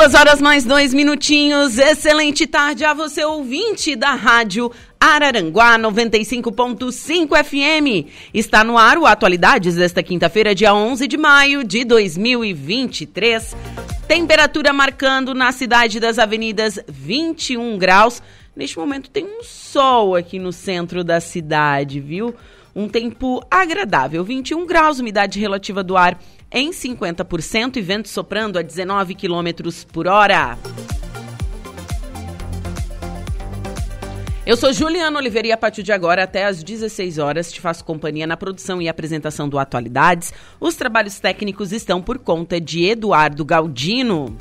Duas horas mais dois minutinhos. Excelente tarde a você, ouvinte da Rádio Araranguá 95.5 FM. Está no ar o Atualidades desta quinta-feira, dia 11 de maio de 2023. Temperatura marcando na cidade das avenidas 21 graus. Neste momento tem um sol aqui no centro da cidade, viu? Um tempo agradável, 21 graus, umidade relativa do ar em 50% e vento soprando a 19 quilômetros por hora. Eu sou Juliana Oliveira e a partir de agora, até às 16 horas, te faço companhia na produção e apresentação do Atualidades. Os trabalhos técnicos estão por conta de Eduardo Galdino.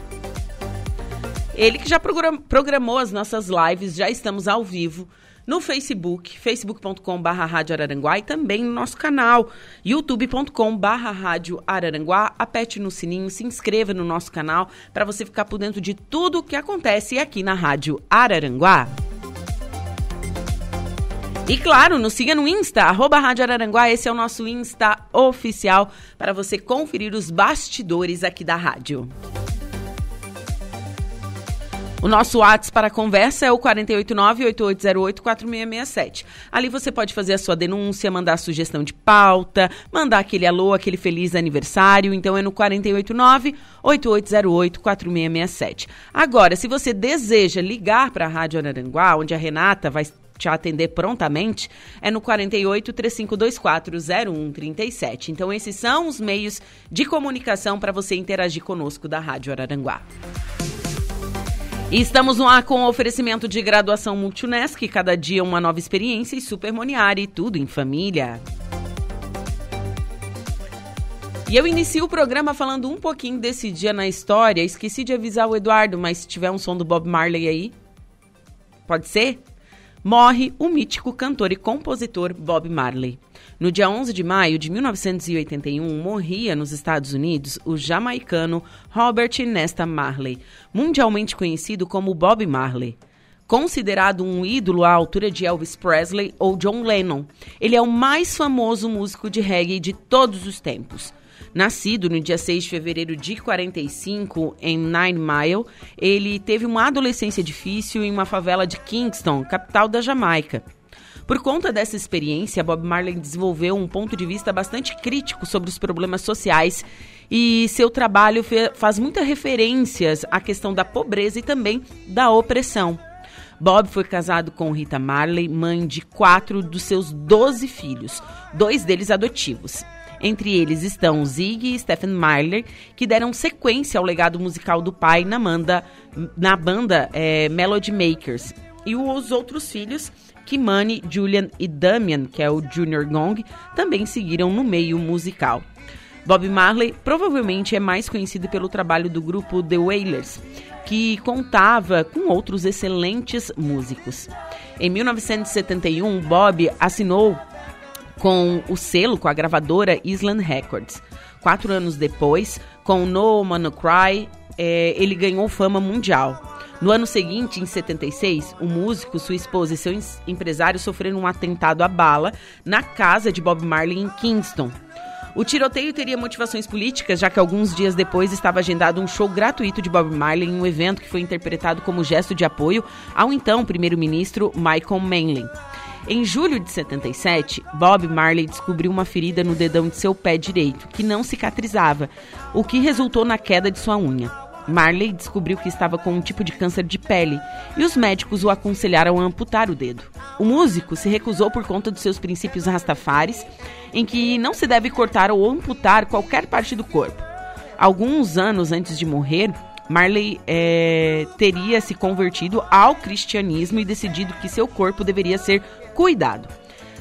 Ele que já programou as nossas lives, já estamos ao vivo no Facebook, facebook.com.br Rádio Araranguá e também no nosso canal, youtube.com.br Rádio Araranguá. Aperte no sininho, se inscreva no nosso canal para você ficar por dentro de tudo o que acontece aqui na Rádio Araranguá. E claro, nos siga no Insta, arroba Rádio Araranguá, esse é o nosso Insta oficial para você conferir os bastidores aqui da rádio. O nosso WhatsApp para conversa é o 489-8808-4667. Ali você pode fazer a sua denúncia, mandar a sugestão de pauta, mandar aquele alô, aquele feliz aniversário. Então é no 489-8808-4667. Agora, se você deseja ligar para a Rádio Araranguá, onde a Renata vai te atender prontamente, é no 48 3524 0137. Então, esses são os meios de comunicação para você interagir conosco da Rádio Araranguá. Estamos no ar com o oferecimento de graduação Multunesc, cada dia uma nova experiência e Supermoniari, tudo em família. E eu inicio o programa falando um pouquinho desse dia na história. Esqueci de avisar o Eduardo, mas se tiver um som do Bob Marley aí, pode ser? Morre o mítico cantor e compositor Bob Marley. No dia 11 de maio de 1981, morria nos Estados Unidos o jamaicano Robert Nesta Marley, mundialmente conhecido como Bob Marley. Considerado um ídolo à altura de Elvis Presley ou John Lennon, ele é o mais famoso músico de reggae de todos os tempos. Nascido no dia 6 de fevereiro de 45 em Nine Mile, ele teve uma adolescência difícil em uma favela de Kingston, capital da Jamaica. Por conta dessa experiência, Bob Marley desenvolveu um ponto de vista bastante crítico sobre os problemas sociais e seu trabalho faz muitas referências à questão da pobreza e também da opressão. Bob foi casado com Rita Marley, mãe de quatro dos seus doze filhos, dois deles adotivos. Entre eles estão Zig e Stephen Marley, que deram sequência ao legado musical do pai na, manda, na banda é, Melody Makers. E os outros filhos Kimani, Julian e Damian, que é o Junior Gong, também seguiram no meio musical. Bob Marley provavelmente é mais conhecido pelo trabalho do grupo The Wailers, que contava com outros excelentes músicos. Em 1971, Bob assinou com o selo, com a gravadora Island Records. Quatro anos depois, com No Man Cry, eh, ele ganhou fama mundial. No ano seguinte, em 76, o músico, sua esposa e seu empresário sofreram um atentado à bala na casa de Bob Marley em Kingston. O tiroteio teria motivações políticas, já que alguns dias depois estava agendado um show gratuito de Bob Marley em um evento que foi interpretado como gesto de apoio ao então primeiro-ministro Michael Manley. Em julho de 77, Bob Marley descobriu uma ferida no dedão de seu pé direito, que não cicatrizava, o que resultou na queda de sua unha. Marley descobriu que estava com um tipo de câncer de pele e os médicos o aconselharam a amputar o dedo. O músico se recusou por conta dos seus princípios rastafares, em que não se deve cortar ou amputar qualquer parte do corpo. Alguns anos antes de morrer, Marley é, teria se convertido ao cristianismo e decidido que seu corpo deveria ser cuidado.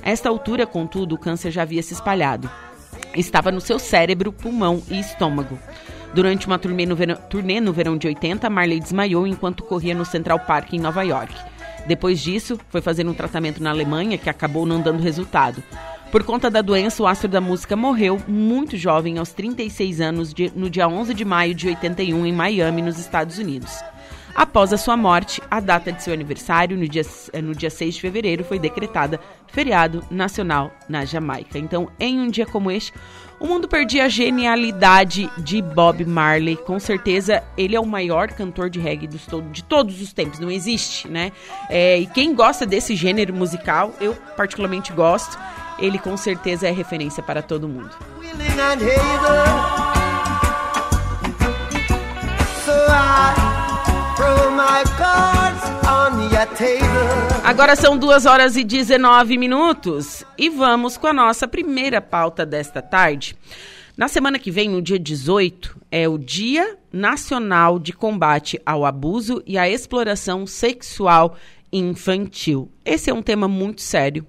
A esta altura, contudo, o câncer já havia se espalhado. Estava no seu cérebro, pulmão e estômago. Durante uma turnê no, verão, turnê no verão de 80, Marley desmaiou enquanto corria no Central Park em Nova York. Depois disso, foi fazer um tratamento na Alemanha que acabou não dando resultado. Por conta da doença, o astro da música morreu muito jovem, aos 36 anos, no dia 11 de maio de 81, em Miami, nos Estados Unidos. Após a sua morte, a data de seu aniversário, no dia, eh, no dia 6 de fevereiro, foi decretada feriado nacional na Jamaica. Então, em um dia como este, o mundo perdia a genialidade de Bob Marley. Com certeza, ele é o maior cantor de reggae dos, de todos os tempos. Não existe, né? É, e quem gosta desse gênero musical, eu particularmente gosto. Ele com certeza é referência para todo mundo. I Agora são duas horas e 19 minutos e vamos com a nossa primeira pauta desta tarde. Na semana que vem, no dia 18, é o Dia Nacional de Combate ao Abuso e à Exploração Sexual Infantil. Esse é um tema muito sério.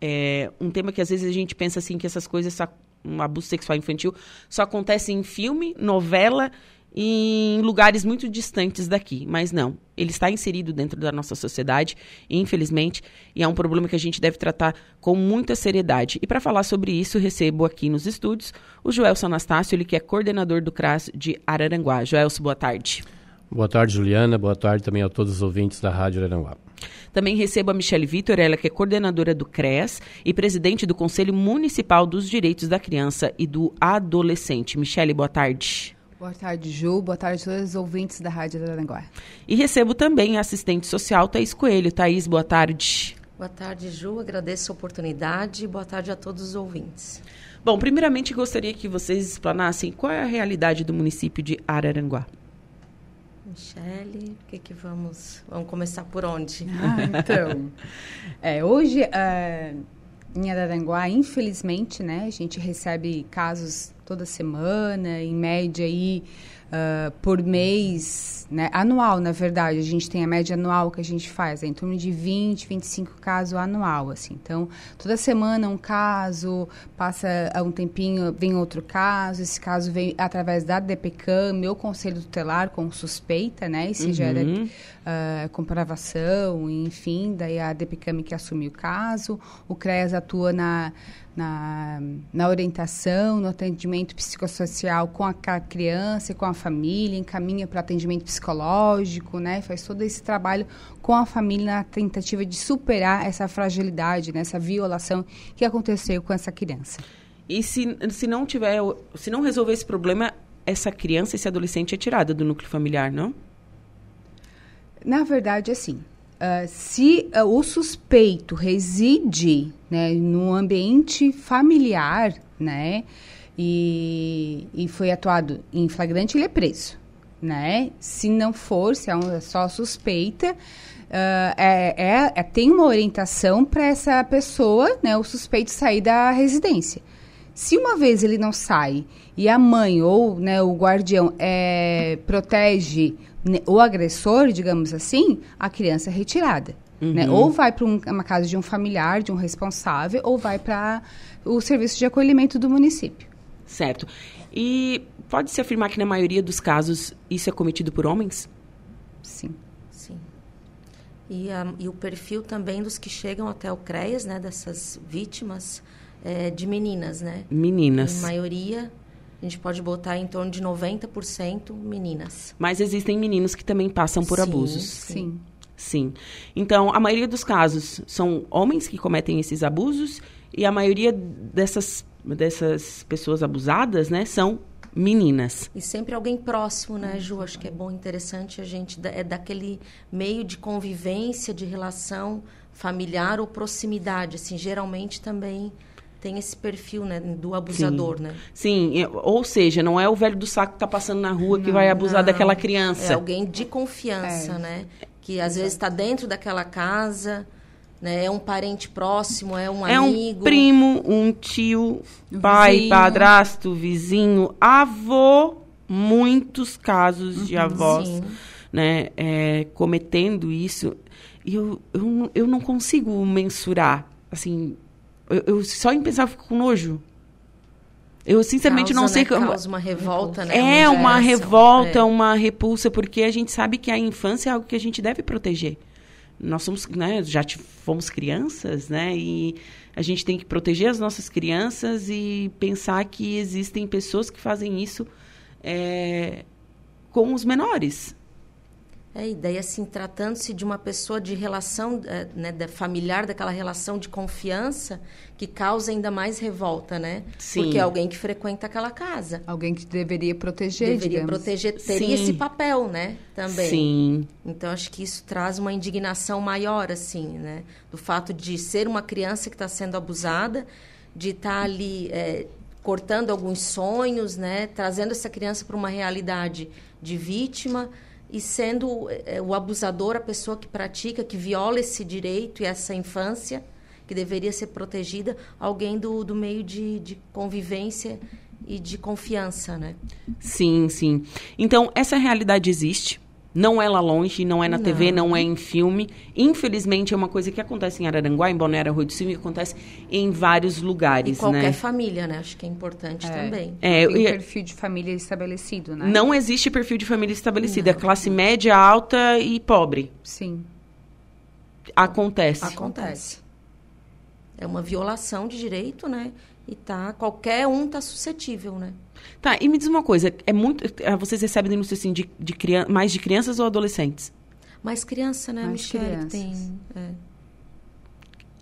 É um tema que às vezes a gente pensa assim que essas coisas, um abuso sexual infantil, só acontece em filme, novela em lugares muito distantes daqui, mas não. Ele está inserido dentro da nossa sociedade, infelizmente, e é um problema que a gente deve tratar com muita seriedade. E para falar sobre isso, recebo aqui nos estúdios o Joelson Anastácio, ele que é coordenador do CRAS de Araranguá. Joelson, boa tarde. Boa tarde, Juliana. Boa tarde também a todos os ouvintes da Rádio Araranguá. Também recebo a Michelle Vitor, ela que é coordenadora do CRES e presidente do Conselho Municipal dos Direitos da Criança e do Adolescente. Michelle, boa tarde. Boa tarde, Ju. Boa tarde a todos os ouvintes da Rádio Aranguá. E recebo também a assistente social Thaís Coelho. Thaís, boa tarde. Boa tarde, Ju. Agradeço a oportunidade. Boa tarde a todos os ouvintes. Bom, primeiramente gostaria que vocês explanassem qual é a realidade do município de Araranguá. Michele, o que, que vamos. Vamos começar por onde? Ah, então. é, hoje, uh, em Araranguá, infelizmente, né, a gente recebe casos toda semana, em média aí uh, por mês, né, anual, na verdade, a gente tem a média anual que a gente faz, é em torno de 20, 25 casos anual, assim. Então, toda semana um caso, passa um tempinho, vem outro caso, esse caso vem através da DPCAM, meu conselho tutelar com suspeita, né, e se uhum. gera uh, comprovação, enfim, daí a DPCAM que assume o caso, o CREAS atua na na, na orientação, no atendimento psicossocial com a criança e com a família, encaminha para atendimento psicológico, né? Faz todo esse trabalho com a família na tentativa de superar essa fragilidade, né? essa violação que aconteceu com essa criança. E se, se não tiver, se não resolver esse problema, essa criança, esse adolescente é tirada do núcleo familiar, não? Na verdade, assim, Uh, se uh, o suspeito reside né, no ambiente familiar, né, e, e foi atuado em flagrante, ele é preso, né? Se não for, se é, um, é só suspeita, uh, é, é, tem uma orientação para essa pessoa, né, o suspeito sair da residência. Se uma vez ele não sai e a mãe ou né, o guardião é, protege o agressor, digamos assim, a criança é retirada. Né? Uhum. Né? Ou vai para um, uma casa de um familiar, de um responsável, ou vai para o serviço de acolhimento do município. Certo. E pode-se afirmar que na maioria dos casos isso é cometido por homens? Sim. Sim. E, a, e o perfil também dos que chegam até o CREAS, né, dessas vítimas, é de meninas, né? Meninas. Em maioria a gente pode botar em torno de 90% meninas. Mas existem meninos que também passam por sim, abusos. Sim. Sim. Então, a maioria dos casos são homens que cometem esses abusos e a maioria dessas, dessas pessoas abusadas, né, são meninas. E sempre alguém próximo, né, Ju? Acho que é bom, interessante a gente é daquele meio de convivência, de relação familiar ou proximidade, assim, geralmente também tem esse perfil, né, do abusador, Sim. né? Sim, ou seja, não é o velho do saco que está passando na rua não, que vai abusar não. daquela criança. É alguém de confiança, é. né? Que às vezes está dentro daquela casa, né? É um parente próximo, é um é amigo. É um primo, um tio, pai, vizinho. padrasto, vizinho, avô, muitos casos uhum, de avós, sim. né, é, cometendo isso. E eu, eu, eu não consigo mensurar, assim, eu, eu só em pensar eu fico com nojo. Eu sinceramente causa, não sei né, como. Causa uma revolta, né? É uma reação. revolta, É. uma repulsa, porque a gente sabe que a infância é algo que a gente deve proteger. Nós somos, né, já fomos crianças, né, e a gente tem que proteger as nossas crianças e pensar que existem pessoas que fazem isso é, com os menores. É, e daí, assim, tratando-se de uma pessoa de relação, eh, né, da familiar, daquela relação de confiança, que causa ainda mais revolta, né? Sim. Porque é alguém que frequenta aquela casa. Alguém que deveria proteger, Deveria digamos. proteger, teria Sim. esse papel, né? Também. Sim, Então, acho que isso traz uma indignação maior, assim, né? Do fato de ser uma criança que está sendo abusada, de estar ali eh, cortando alguns sonhos, né? Trazendo essa criança para uma realidade de vítima e sendo eh, o abusador a pessoa que pratica, que viola esse direito e essa infância que deveria ser protegida, alguém do, do meio de, de convivência e de confiança, né? sim, sim. Então, essa realidade existe. Não é lá longe, não é na TV, não é em filme. Infelizmente, é uma coisa que acontece em Araranguá, em Balneário Rui do Silva, e acontece em vários E lugares, qualquer né? família, né? Acho que é importante também. É, Tem e- perfil de família estabelecido, né? Não existe perfil de família estabelecido. É classe média, alta e pobre. Sim. Acontece. Acontece. É uma violação de direito, né? E tá, qualquer um tá suscetível, né? Tá, e me diz uma coisa. É muito, eh, vocês recebem denúncia assim, de, de crian- mais de crianças ou adolescentes? Mais criança, né, Mais Michelle? crianças. Tem, é,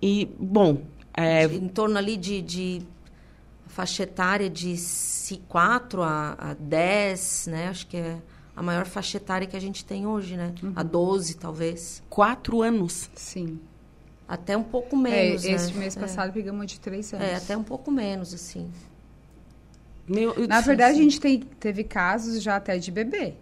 E, bom, é, em torno ali de, de faixa etária de 4 a, a 10, né? Acho que é a maior faixa etária que a gente tem hoje, né? A 12, talvez. quatro anos. Sim. Até um pouco É, menos, né? esse mês É. passado pegamos uma de três anos. É, até um pouco menos, assim. Meu, eu- Na verdade, a gente tem, teve casos já até de bebê.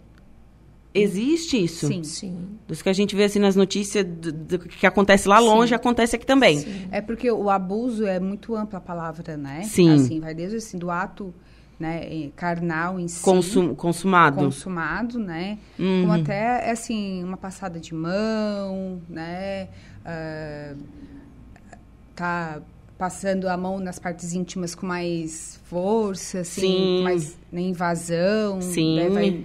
Existe isso? Sim. Sim. Dos que a gente vê assim nas notícias do, do que acontece lá longe, acontece aqui também. É porque o abuso é muito ampla a palavra, né? Sim. Assim, vai desde assim, do ato né, carnal em si. Consum, consumado. consumado, né? Uhum. Como até, assim, uma passada de mão, né? Ah, tá passando a mão nas partes íntimas com mais força, assim, Sim. mais né, invasão. Sim. né, vai-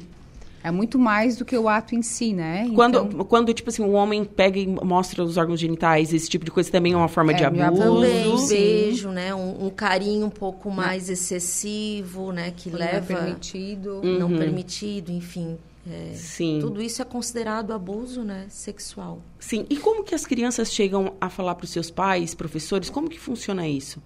é muito mais do que o ato em si, né? Quando, Então, quando, tipo assim, o homem pega e mostra os órgãos genitais, esse tipo de coisa também é uma forma É, de abuso. Também, um beijo, né? Um, um carinho um pouco mais excessivo, né? Que não é leva... permitido. Não Uhum. permitido, enfim. É, Sim. Tudo isso é considerado abuso, né? Sexual. Sim. E como que as crianças chegam a falar para os seus pais, professores? Como que funciona isso?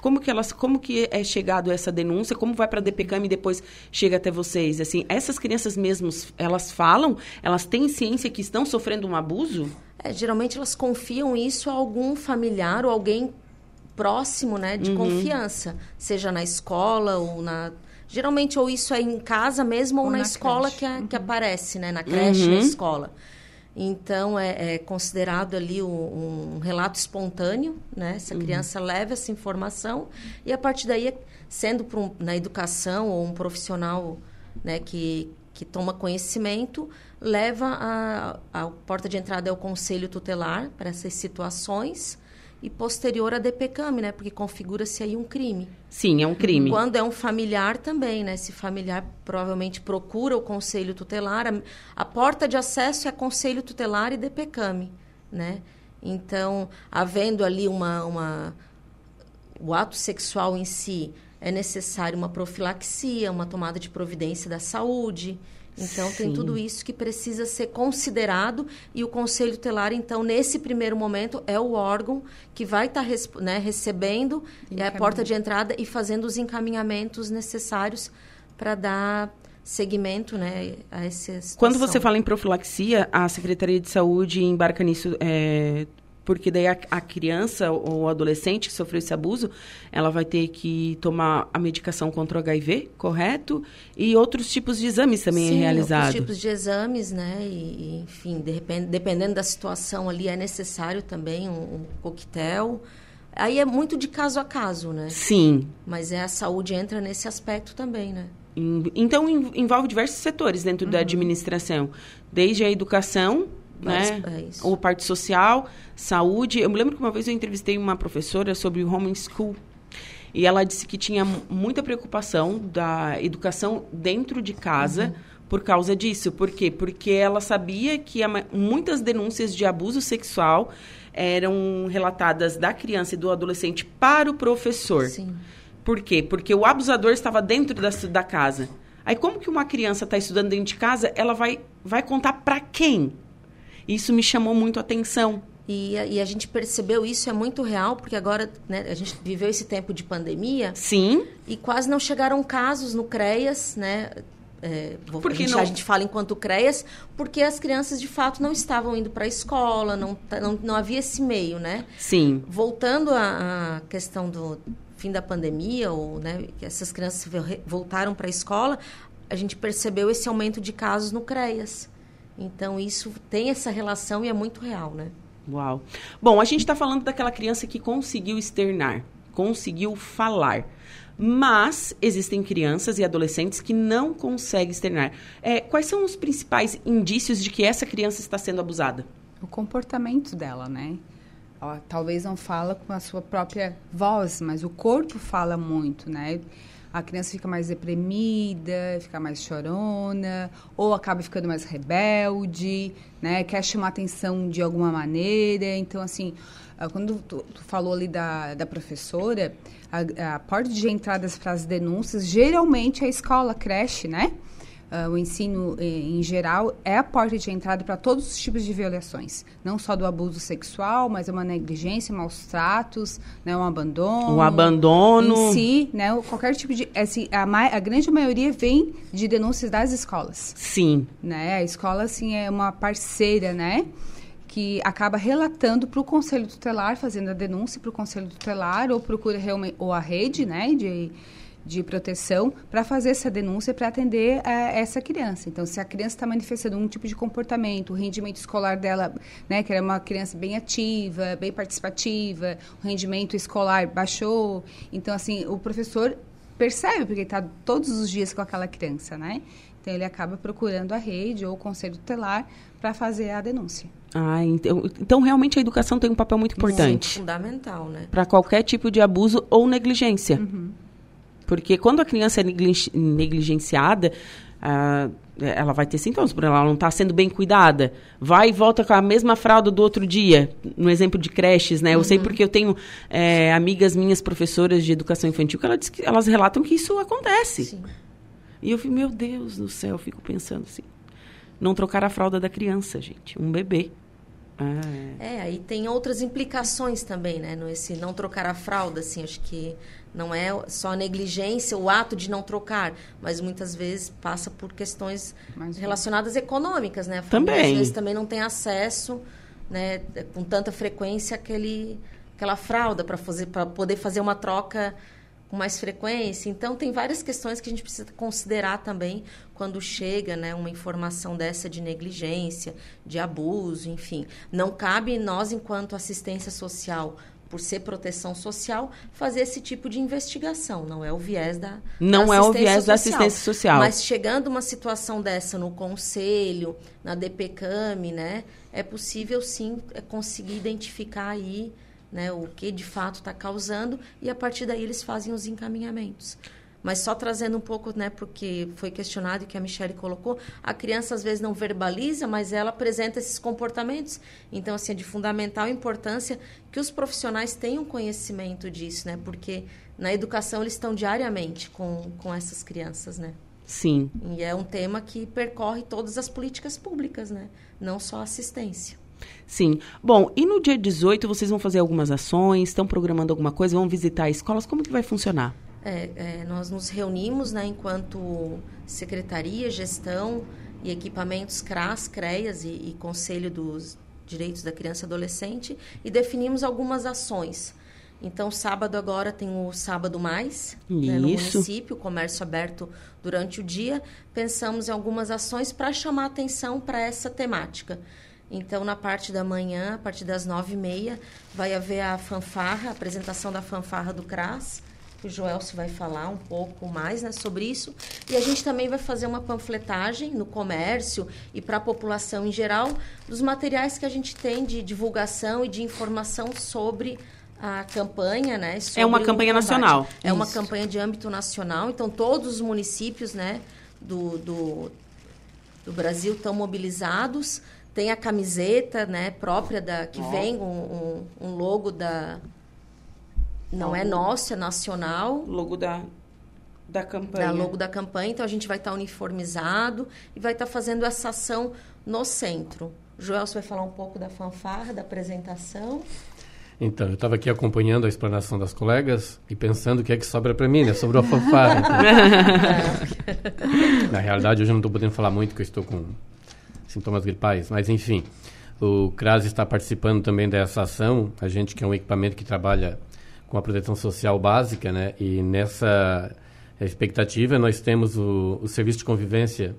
Como que elas, como que é chegado essa denúncia? Como vai para a DPCAM e depois chega até vocês? Assim, essas crianças mesmas, elas falam? Elas têm ciência que estão sofrendo um abuso? É, geralmente elas confiam isso a algum familiar ou alguém próximo, né, de confiança, seja na escola ou na geralmente ou isso é em casa mesmo ou, Ou na, na escola creche. que, a- que aparece, né, na creche, na escola. Então é, é considerado ali um, um relato espontâneo, né? Essa criança leva essa informação e a partir daí, sendo um- na educação ou um profissional, né, que que toma conhecimento, leva a, a porta de entrada é o conselho tutelar para essas situações e posterior a DPCAM, né? Porque configura-se aí um crime. Sim, é um crime. Quando é um familiar também, né? Esse familiar provavelmente procura o conselho tutelar. A, a porta de acesso é conselho tutelar e DPCAM, né? Então, havendo ali uma, uma o ato sexual em si é necessário uma profilaxia, uma tomada de providência da saúde. Então, tem Sim. tudo isso que precisa ser considerado e o Conselho Tutelar, então, nesse primeiro momento, é o órgão que vai estar né, recebendo é a porta de entrada e fazendo os encaminhamentos necessários para dar seguimento né, a essa situação. Quando você fala em profilaxia, a Secretaria de Saúde embarca nisso, é, porque daí a, a criança ou adolescente que sofreu esse abuso, ela vai ter que tomar a medicação contra o HIV, correto? E outros tipos de exames também Sim, é realizado. outros tipos de exames, né? E, enfim, de repente, dependendo da situação ali, é necessário também um, um coquetel. Aí é muito de caso a caso, né? Sim. Mas é a saúde entra nesse aspecto também, né? Então, en- envolve diversos setores dentro Uhum. da administração. Desde a educação, né? É. Ou parte social, saúde. Eu me lembro que uma vez eu entrevistei uma professora sobre o homeschool. E ela disse que tinha muita preocupação da educação dentro de casa. Uhum. Por causa disso. Por quê? Porque ela sabia que muitas denúncias de abuso sexual eram relatadas da criança e do adolescente para o professor. Sim. Por quê? Porque o abusador estava dentro da, da casa. Aí, como que uma criança está estudando dentro de casa, ela vai, vai contar para quem? Isso me chamou muito a atenção. E, e, a gente percebeu isso é muito real, porque agora né, a gente viveu esse tempo de pandemia. Sim. E quase não chegaram casos no CREAS, né? É, a, gente, não... a gente fala enquanto CREAS, porque as crianças de fato não estavam indo para a escola, não, não, não havia esse meio, né? Sim. Voltando à questão do, fim da pandemia, ou né, que essas crianças voltaram para a escola, a gente percebeu esse aumento de casos no CREAS. Então, isso tem essa relação e é muito real, né? Uau. Bom, a gente está falando daquela criança que conseguiu externar, conseguiu falar. Mas existem crianças e adolescentes que não conseguem externar. É, quais são os principais indícios de que essa criança está sendo abusada? O comportamento dela, né? Ela talvez não fala com a sua própria voz, mas o corpo fala muito, né? A criança fica mais deprimida, fica mais chorona, ou acaba ficando mais rebelde, né? Quer chamar atenção de alguma maneira. Então, assim, ah, quando tu, tu falou ali da, da professora, a, a porta de entrada para as denúncias geralmente é a escola, a creche, né? Uh, o ensino eh, em geral é a porta de entrada para todos os tipos de violações, não só do abuso sexual, mas é uma negligência, maus tratos, né, um abandono. O abandono. Em si, né, qualquer tipo de. Assim, a, a grande maioria vem de denúncias das escolas. Sim. Né? A escola, assim, é uma parceira, né? que acaba relatando para o conselho tutelar, fazendo a denúncia para o conselho tutelar, ou procura realmente, ou a rede, né, de, de proteção para fazer essa denúncia para atender uh, essa criança. Então, se a criança está manifestando um tipo de comportamento, o rendimento escolar dela, né, que era uma criança bem ativa, bem participativa, o rendimento escolar baixou, então assim o professor percebe porque está todos os dias com aquela criança, né? Então ele acaba procurando a rede ou o conselho tutelar para fazer a denúncia. Ah, então, então realmente a educação tem um papel muito importante. Sim, fundamental, né? Para qualquer tipo de abuso ou negligência. Uhum. Porque quando a criança é negligenciada, ah, ela vai ter sintomas, porque ela não está sendo bem cuidada. Vai e volta com a mesma fralda do outro dia, no exemplo de creches, né? Eu uhum. sei porque eu tenho é, amigas minhas, professoras de educação infantil, que, ela que elas relatam que isso acontece. Sim. E eu fico, meu Deus do céu, eu fico pensando assim. Não trocar a fralda da criança, gente. Um bebê. É. é, aí tem outras implicações também, né? No esse não trocar a fralda, assim, acho que não é só a negligência, o ato de não trocar, mas muitas vezes passa por questões mas, relacionadas econômicas, né? A também. Às vezes também não tem acesso, né, com tanta frequência aquele aquela fralda para fazer para poder fazer uma troca com mais frequência. Então, tem várias questões que a gente precisa considerar também quando chega né, uma informação dessa de negligência, de abuso, enfim. Não cabe nós, enquanto assistência social, por ser proteção social, fazer esse tipo de investigação. Não é o viés da Não da é o viés social. da assistência social. Mas chegando uma situação dessa no conselho, na DPCAM, né, é possível sim é conseguir identificar aí né, o que de fato está causando, e a partir daí eles fazem os encaminhamentos. Mas só trazendo um pouco, né, porque foi questionado e que a Michelle colocou, a criança às vezes não verbaliza, mas ela apresenta esses comportamentos. Então, assim, é de fundamental importância que os profissionais tenham conhecimento disso, né? Porque na educação eles estão diariamente com, com essas crianças, né? Sim. E é um tema que percorre todas as políticas públicas, né? Não só assistência. Sim. Bom, e no dia 18 vocês vão fazer algumas ações, estão programando alguma coisa, vão visitar escolas, como que vai funcionar? É, é, nós nos reunimos, né, enquanto secretaria, gestão e equipamentos CRAS, CREAS e, e Conselho dos Direitos da Criança e Adolescente e definimos algumas ações. Então, sábado agora tem o Sábado Mais, né, no município, comércio aberto durante o dia. Pensamos em algumas ações para chamar atenção para essa temática. Então, na parte da manhã, a partir das nove e meia, vai haver a fanfarra, a apresentação da fanfarra do CRAS, o Joelso vai falar um pouco mais né, sobre isso. E a gente também vai fazer uma panfletagem no comércio e para a população em geral dos materiais que a gente tem de divulgação e de informação sobre a campanha, né? É uma campanha nacional. É uma Isso. campanha de âmbito nacional. Então, todos os municípios, né, do, do, do Brasil estão mobilizados. Tem a camiseta, né, própria da que vem um, um, um logo da não é nosso, é nacional. Logo da, da campanha. Da logo da campanha, então a gente vai estar uniformizado e vai estar fazendo essa ação no centro. Joel, você vai falar um pouco da fanfarra, da apresentação. Então, eu estava aqui acompanhando a explanação das colegas e pensando o que é que sobra para mim, né? Sobrou a fanfarra. então. Na realidade, hoje eu não estou podendo falar muito, porque eu estou com sintomas gripais. Mas, enfim, o CRAS está participando também dessa ação. A gente que é um equipamento que trabalha com a proteção social básica, né? E nessa expectativa, nós temos o, o serviço de convivência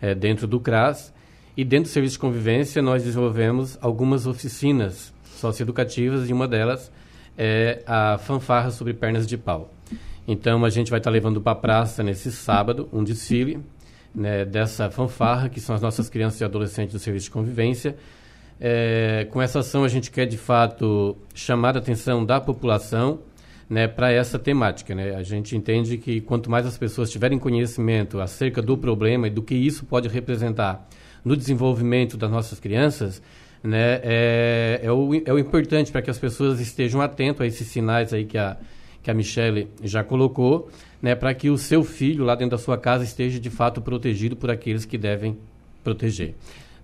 eh, dentro do CRAS. E dentro do serviço de convivência, nós desenvolvemos algumas oficinas socioeducativas e uma delas é a fanfarra sobre pernas de pau. Então, a gente vai estar levando para a praça nesse sábado um desfile né, dessa fanfarra, que são as nossas crianças e adolescentes do serviço de convivência. É, com essa ação, a gente quer, de fato, chamar a atenção da população né, para essa temática. Né? A gente entende que quanto mais as pessoas tiverem conhecimento acerca do problema e do que isso pode representar no desenvolvimento das nossas crianças, né, é, é, o, é o importante para que as pessoas estejam atentas a esses sinais aí que a, que a Michelle já colocou, né, para que o seu filho lá dentro da sua casa esteja de fato protegido por aqueles que devem proteger.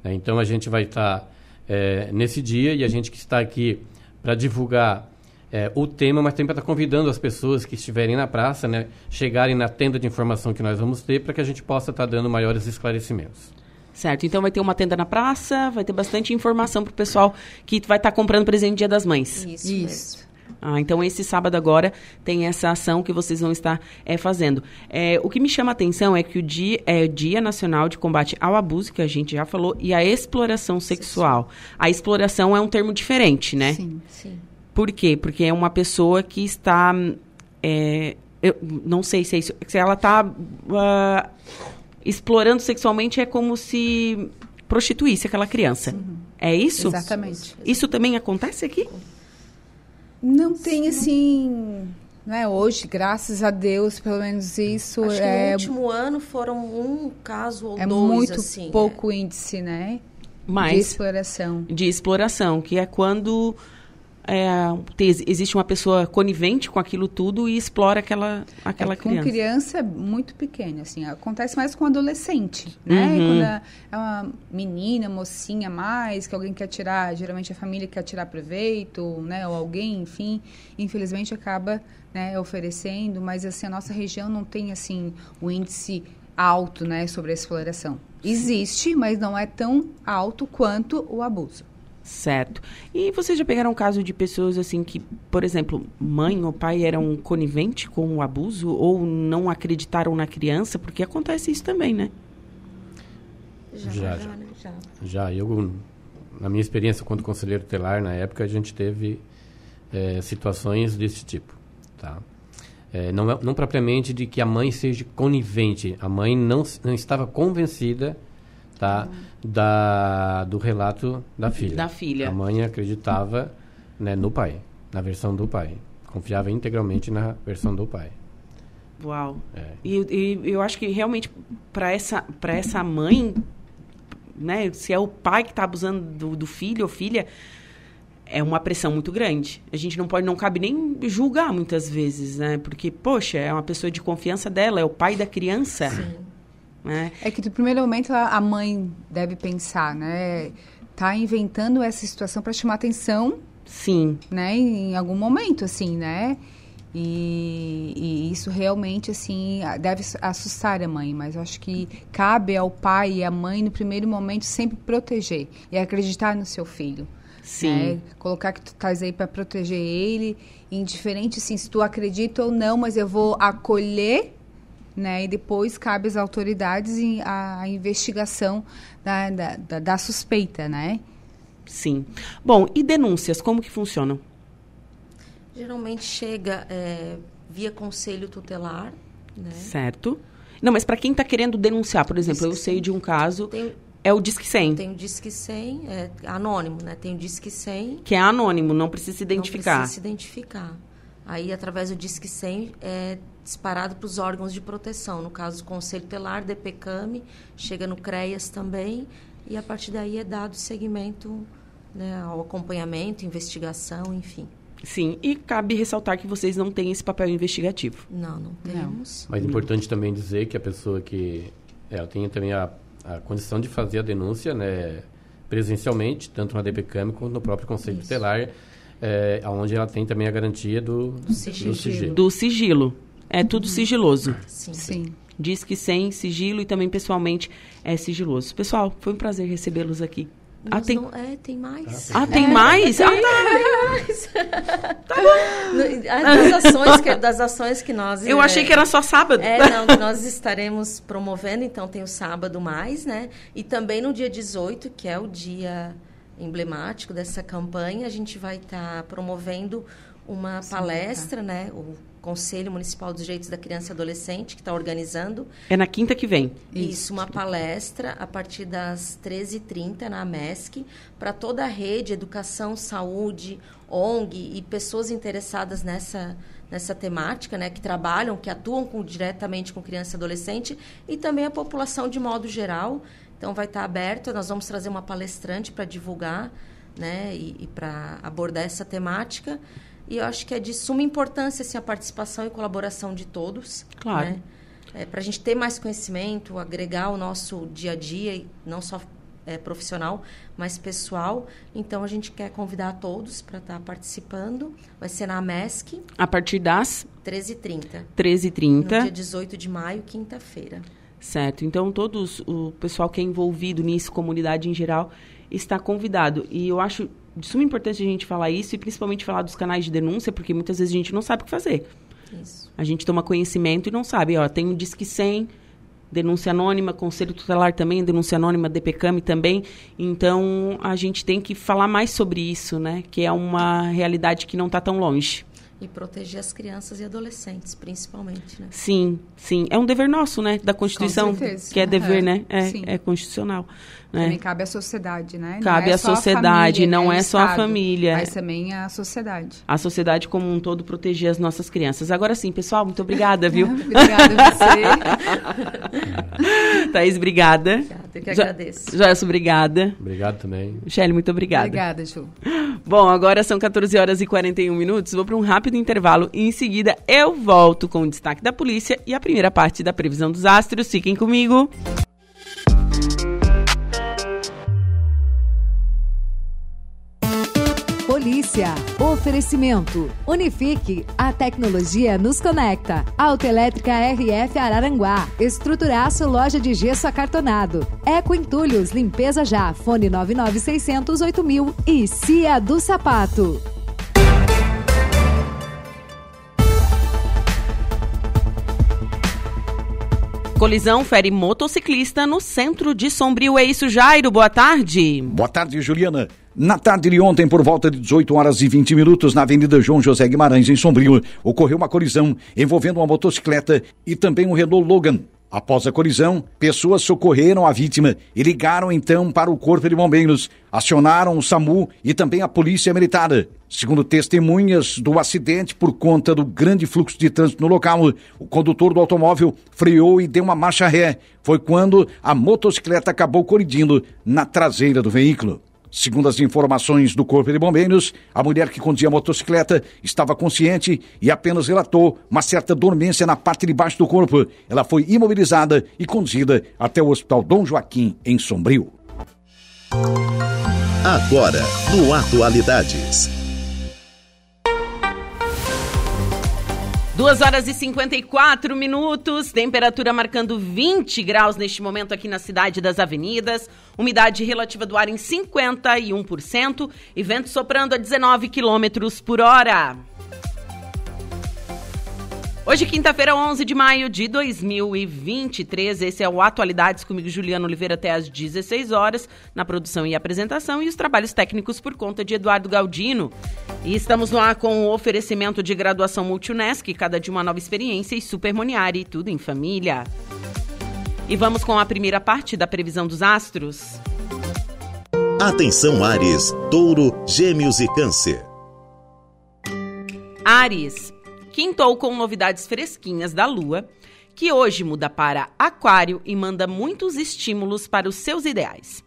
Né? Então a gente vai estar é, nesse dia e a gente que está aqui para divulgar é, o tema, mas também para estar convidando as pessoas que estiverem na praça, né, chegarem na tenda de informação que nós vamos ter, para que a gente possa estar dando maiores esclarecimentos. Certo, então vai ter uma tenda na praça, vai ter bastante informação para o pessoal que vai estar comprando presente Dia das Mães. Isso, Isso. Ah, então esse sábado agora tem essa ação que vocês vão estar é, fazendo. É, o que me chama a atenção é que o dia é o Dia Nacional de Combate ao Abuso, que a gente já falou, e a exploração sexual. A exploração é um termo diferente, né? Sim. Sim. Por quê? Porque é uma pessoa que está. é, eu não sei se é isso. Se ela está ah, explorando sexualmente, é como se prostituísse aquela criança. É isso? Exatamente. Isso também acontece aqui? Não tem assim, não é hoje, graças a Deus, pelo menos isso Acho que é, no último ano foram um caso ou é dois, muito assim. pouco índice, né? De Mas exploração. de exploração, que é quando é, te- existe uma pessoa conivente com aquilo tudo e explora aquela, aquela É, com criança. criança é muito pequena, assim, acontece mais com adolescente, né? Uhum. Quando é é uma menina, mocinha mais, que alguém quer tirar, geralmente a família quer tirar proveito, né? Ou alguém, enfim, infelizmente acaba né, oferecendo, mas assim, a nossa região não tem, assim, o índice alto, né, sobre a exploração. Existe, mas não é tão alto quanto o abuso. Certo. E vocês já pegaram um caso de pessoas assim que, por exemplo, mãe ou pai eram conivente com o abuso ou não acreditaram na criança? Porque acontece isso também, né? Já, Já, já, já. né? já. Já, eu, na minha experiência quanto conselheiro telar, na época, a gente teve eh, situações desse tipo, tá? Eh, não, é- não propriamente de que a mãe seja conivente, a mãe não, não estava convencida, tá? Da, do relato da filha. Da filha. A mãe acreditava né, no pai, na versão do pai. Confiava integralmente na versão do pai. Uau. É. E, e eu acho que realmente para essa para essa mãe, né, se é o pai que está abusando do, do filho ou filha, é uma pressão muito grande. A gente não pode, não cabe nem julgar muitas vezes, né? Porque poxa, é uma pessoa de confiança dela, é o pai da criança, né? É que no primeiro momento a mãe deve pensar, né? Tá inventando essa situação para chamar atenção, Sim, né? Em algum momento, assim, né? E, e isso realmente, assim, deve assustar a mãe, mas eu acho que cabe ao pai e à mãe, no primeiro momento, sempre proteger e acreditar no seu filho. sim. né? Colocar que tu estás aí para proteger ele, indiferente assim, se tu acredita ou não, mas eu vou acolher, né? E depois cabe às autoridades a investigação da, da, da, da suspeita, né? Sim. Bom, e denúncias, como que funcionam? Geralmente chega é, via conselho tutelar, né? Certo? Não, mas para quem está querendo denunciar, por exemplo, eu sei de um caso Tem, É o Disque 100. Tem o Disque 100, é anônimo, né? Tem o Disque 100. Que é anônimo, não precisa se identificar. Não precisa se identificar. Aí, através do Disque 100, é disparado para os órgãos de proteção. No caso, o Conselho Telar, DPCAM, chega no CREAS também. E, a partir daí, é dado seguimento né, ao acompanhamento, investigação, enfim. Sim, e cabe ressaltar que vocês não têm esse papel investigativo. Não, não temos. Mas é importante também dizer que a pessoa que... É, ela tem também a, a condição de fazer a denúncia, né, presencialmente, tanto na DPCAM quanto no próprio Conselho Isso. Tutelar, é, onde ela tem também a garantia do, do sigilo. sigilo. Do sigilo. É tudo sigiloso. Sim. Sim. Diz que sem sigilo e também pessoalmente é sigiloso. Pessoal, foi um prazer recebê-los aqui. Ah, tem, não- é, tem mais. ah, tem mais? Ah, No- das, ações que, das ações que nós... eu é, achei que era só sábado. É, não, que nós estaremos promovendo, então tem o sábado mais, né? E também no dia 18, que é o dia emblemático dessa campanha, a gente vai estar promovendo uma palestra, né? O Conselho Municipal dos Direitos da Criança e Adolescente, que está organizando. É na quinta que vem. Isso, uma palestra a partir das 13h30 na MESC, para toda a rede, educação, saúde, ONG e pessoas interessadas nessa, nessa temática, né, que trabalham, que atuam com- diretamente com criança e adolescente, e também a população de modo geral. Então, vai estar aberto, nós vamos trazer uma palestrante para divulgar né, e, e para abordar essa temática. E eu acho que é de suma importância assim, a participação e colaboração de todos. Claro. né? É, para a gente ter mais conhecimento, agregar o nosso dia a dia, e não só é, profissional, mas pessoal. Então, a gente quer convidar todos para estar participando. Vai ser na MESC, A partir das 13h30, no 13h30. dia 18 de maio, quinta-feira. Certo. Então, todos o pessoal que é envolvido nisso, comunidade em geral, está convidado. E eu acho de suma importância a gente falar isso e principalmente falar dos canais de denúncia, porque muitas vezes a gente não sabe o que fazer. Isso. A gente toma conhecimento e não sabe. Ó, tem o Disque 100, denúncia anônima, Conselho Tutelar também, denúncia anônima, DPCAM também. Então, a gente tem que falar mais sobre isso, né? Que é uma realidade que não está tão longe. E proteger as crianças e adolescentes, principalmente, né? Sim, sim. É um dever nosso, né? Da Constituição. certeza. Que é dever, Aham, né? É, sim. é constitucional. Também Né? cabe à sociedade, né? Cabe é à a sociedade, família, não né, é o só a Estado, família. Mas também a sociedade. A sociedade como um todo proteger as nossas crianças. Agora sim, pessoal, muito obrigada, viu? Obrigada a você. Thaís, obrigada. Obrigada, eu que Jo- agradeço. Joelso, obrigada. Obrigado também. Shelly, muito obrigada. Obrigada, Ju. Bom, agora são 14 horas e 41 minutos. Vou para um rápido intervalo e em seguida eu volto com o destaque da polícia e a primeira parte da previsão dos astros. Fiquem comigo. Polícia. Oferecimento. Unifique. A tecnologia nos conecta. Autoelétrica RF Araranguá. Estruturaço loja de gesso acartonado. Eco Entulhos. Limpeza já. Fone 99600 8000. E Cia do Sapato. Colisão fere motociclista no centro de Sombrio. É isso, Jairo. Boa tarde. Boa tarde, Juliana. Na tarde de ontem, por volta de 18 horas e 20 minutos, na Avenida João José Guimarães, em Sombrio, ocorreu uma colisão envolvendo uma motocicleta e também um Renault Logan. Após a colisão, pessoas socorreram a vítima e ligaram então para o Corpo de Bombeiros, acionaram o SAMU e também a Polícia Militar. Segundo testemunhas do acidente, por conta do grande fluxo de trânsito no local, o condutor do automóvel freou e deu uma marcha ré. Foi quando a motocicleta acabou colidindo na traseira do veículo. Segundo as informações do Corpo de Bombeiros, a mulher que conduzia a motocicleta estava consciente e apenas relatou uma certa dormência na parte de baixo do corpo. Ela foi imobilizada e conduzida até o Hospital Dom Joaquim, em Sombrio. Agora, no Atualidades. 2 horas e 54 minutos, temperatura marcando 20 graus neste momento aqui na cidade das avenidas, umidade relativa do ar em 51% e vento soprando a 19 quilômetros por hora. Hoje, quinta-feira, 11 de maio de 2023, esse é o Atualidades comigo, Juliano Oliveira, até às 16 horas, na produção e apresentação, e os trabalhos técnicos por conta de Eduardo Galdino. E estamos no ar com o oferecimento de graduação Multunesc, cada dia uma nova experiência, e Super Moniari, tudo em família. E vamos com a primeira parte da previsão dos astros. Atenção Ares, Touro, Gêmeos e Câncer. Ares, quintou com novidades fresquinhas da Lua, que hoje muda para Aquário e manda muitos estímulos para os seus ideais.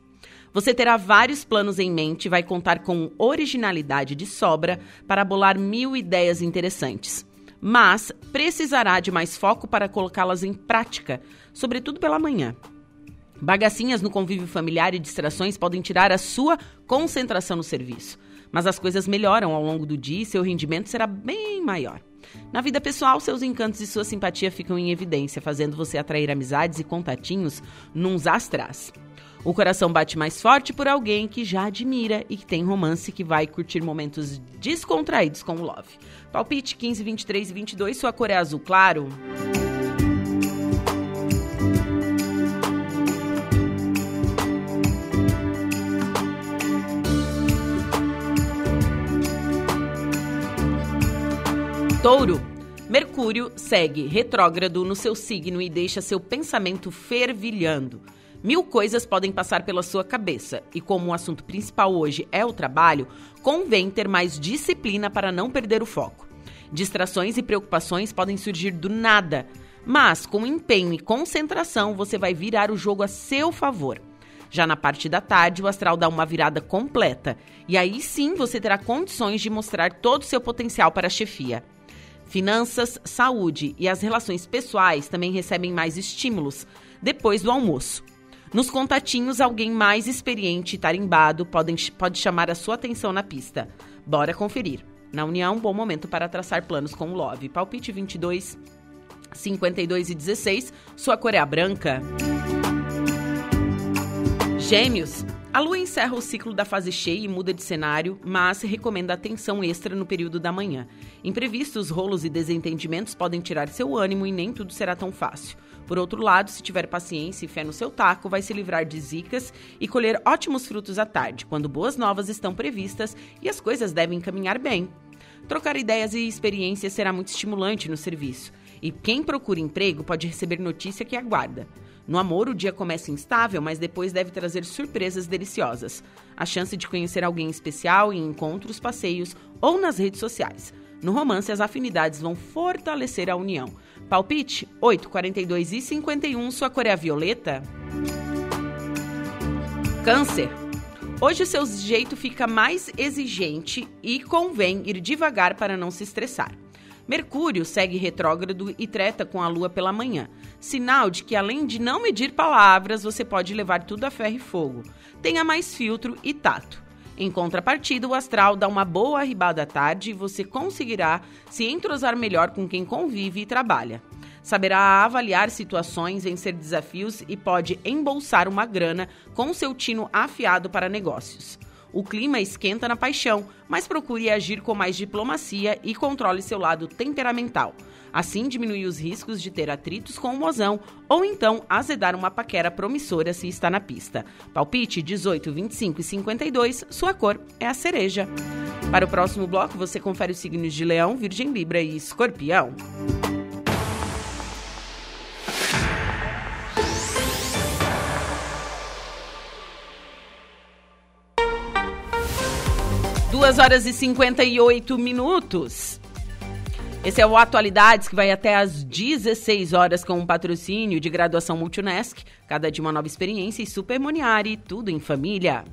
Você terá vários planos em mente e vai contar com originalidade de sobra para bolar mil ideias interessantes. Mas precisará de mais foco para colocá-las em prática, sobretudo pela manhã. Bagacinhas no convívio familiar e distrações podem tirar a sua concentração no serviço. Mas as coisas melhoram ao longo do dia e seu rendimento será bem maior. Na vida pessoal, seus encantos e sua simpatia ficam em evidência, fazendo você atrair amizades e contatinhos nos astrais. O coração bate mais forte por alguém que já admira e que tem romance que vai curtir momentos descontraídos com o Love. Palpite 15, 23 e 22, sua cor é azul claro. Touro. Mercúrio segue retrógrado no seu signo e deixa seu pensamento fervilhando. Mil coisas podem passar pela sua cabeça, e como o assunto principal hoje é o trabalho, convém ter mais disciplina para não perder o foco. Distrações e preocupações podem surgir do nada, mas com empenho e concentração você vai virar o jogo a seu favor. Já na parte da tarde, o astral dá uma virada completa, e aí sim você terá condições de mostrar todo o seu potencial para a chefia. Finanças, saúde e as relações pessoais também recebem mais estímulos depois do almoço. Nos contatinhos, alguém mais experiente e tarimbado pode, pode chamar a sua atenção na pista. Bora conferir. Na União, bom momento para traçar planos com o Love. Palpite 22, 52 e 16. Sua cor é a branca. Gêmeos. A lua encerra o ciclo da fase cheia e muda de cenário, mas recomenda atenção extra no período da manhã. Imprevistos, rolos e desentendimentos podem tirar seu ânimo e nem tudo será tão fácil. Por outro lado, se tiver paciência e fé no seu taco, vai se livrar de zicas e colher ótimos frutos à tarde, quando boas novas estão previstas e as coisas devem caminhar bem. Trocar ideias e experiências será muito estimulante no serviço, e quem procura emprego pode receber notícia que aguarda. No amor, o dia começa instável, mas depois deve trazer surpresas deliciosas. A chance de conhecer alguém especial em encontros, passeios ou nas redes sociais. No romance, as afinidades vão fortalecer a união. Palpite 8, 42 e 51, sua cor é a violeta. Câncer. Hoje o seu jeito fica mais exigente e convém ir devagar para não se estressar. Mercúrio segue retrógrado e treta com a Lua pela manhã, sinal de que além de não medir palavras, você pode levar tudo a ferro e fogo. Tenha mais filtro e tato. Em contrapartida, o astral dá uma boa arribada à tarde e você conseguirá se entrosar melhor com quem convive e trabalha. Saberá avaliar situações, vencer desafios e pode embolsar uma grana com seu tino afiado para negócios. O clima esquenta na paixão, mas procure agir com mais diplomacia e controle seu lado temperamental. Assim, diminui os riscos de ter atritos com o mozão ou então azedar uma paquera promissora se está na pista. Palpite 18, 25 e 52, sua cor é a cereja. Para o próximo bloco, você confere os signos de Leão, Virgem Libra e Escorpião. Duas horas e 58 minutos. Esse é o Atualidades, que vai até às 16 horas com um patrocínio de graduação Multunesc, cada dia uma nova experiência e Supermoniari, tudo em família.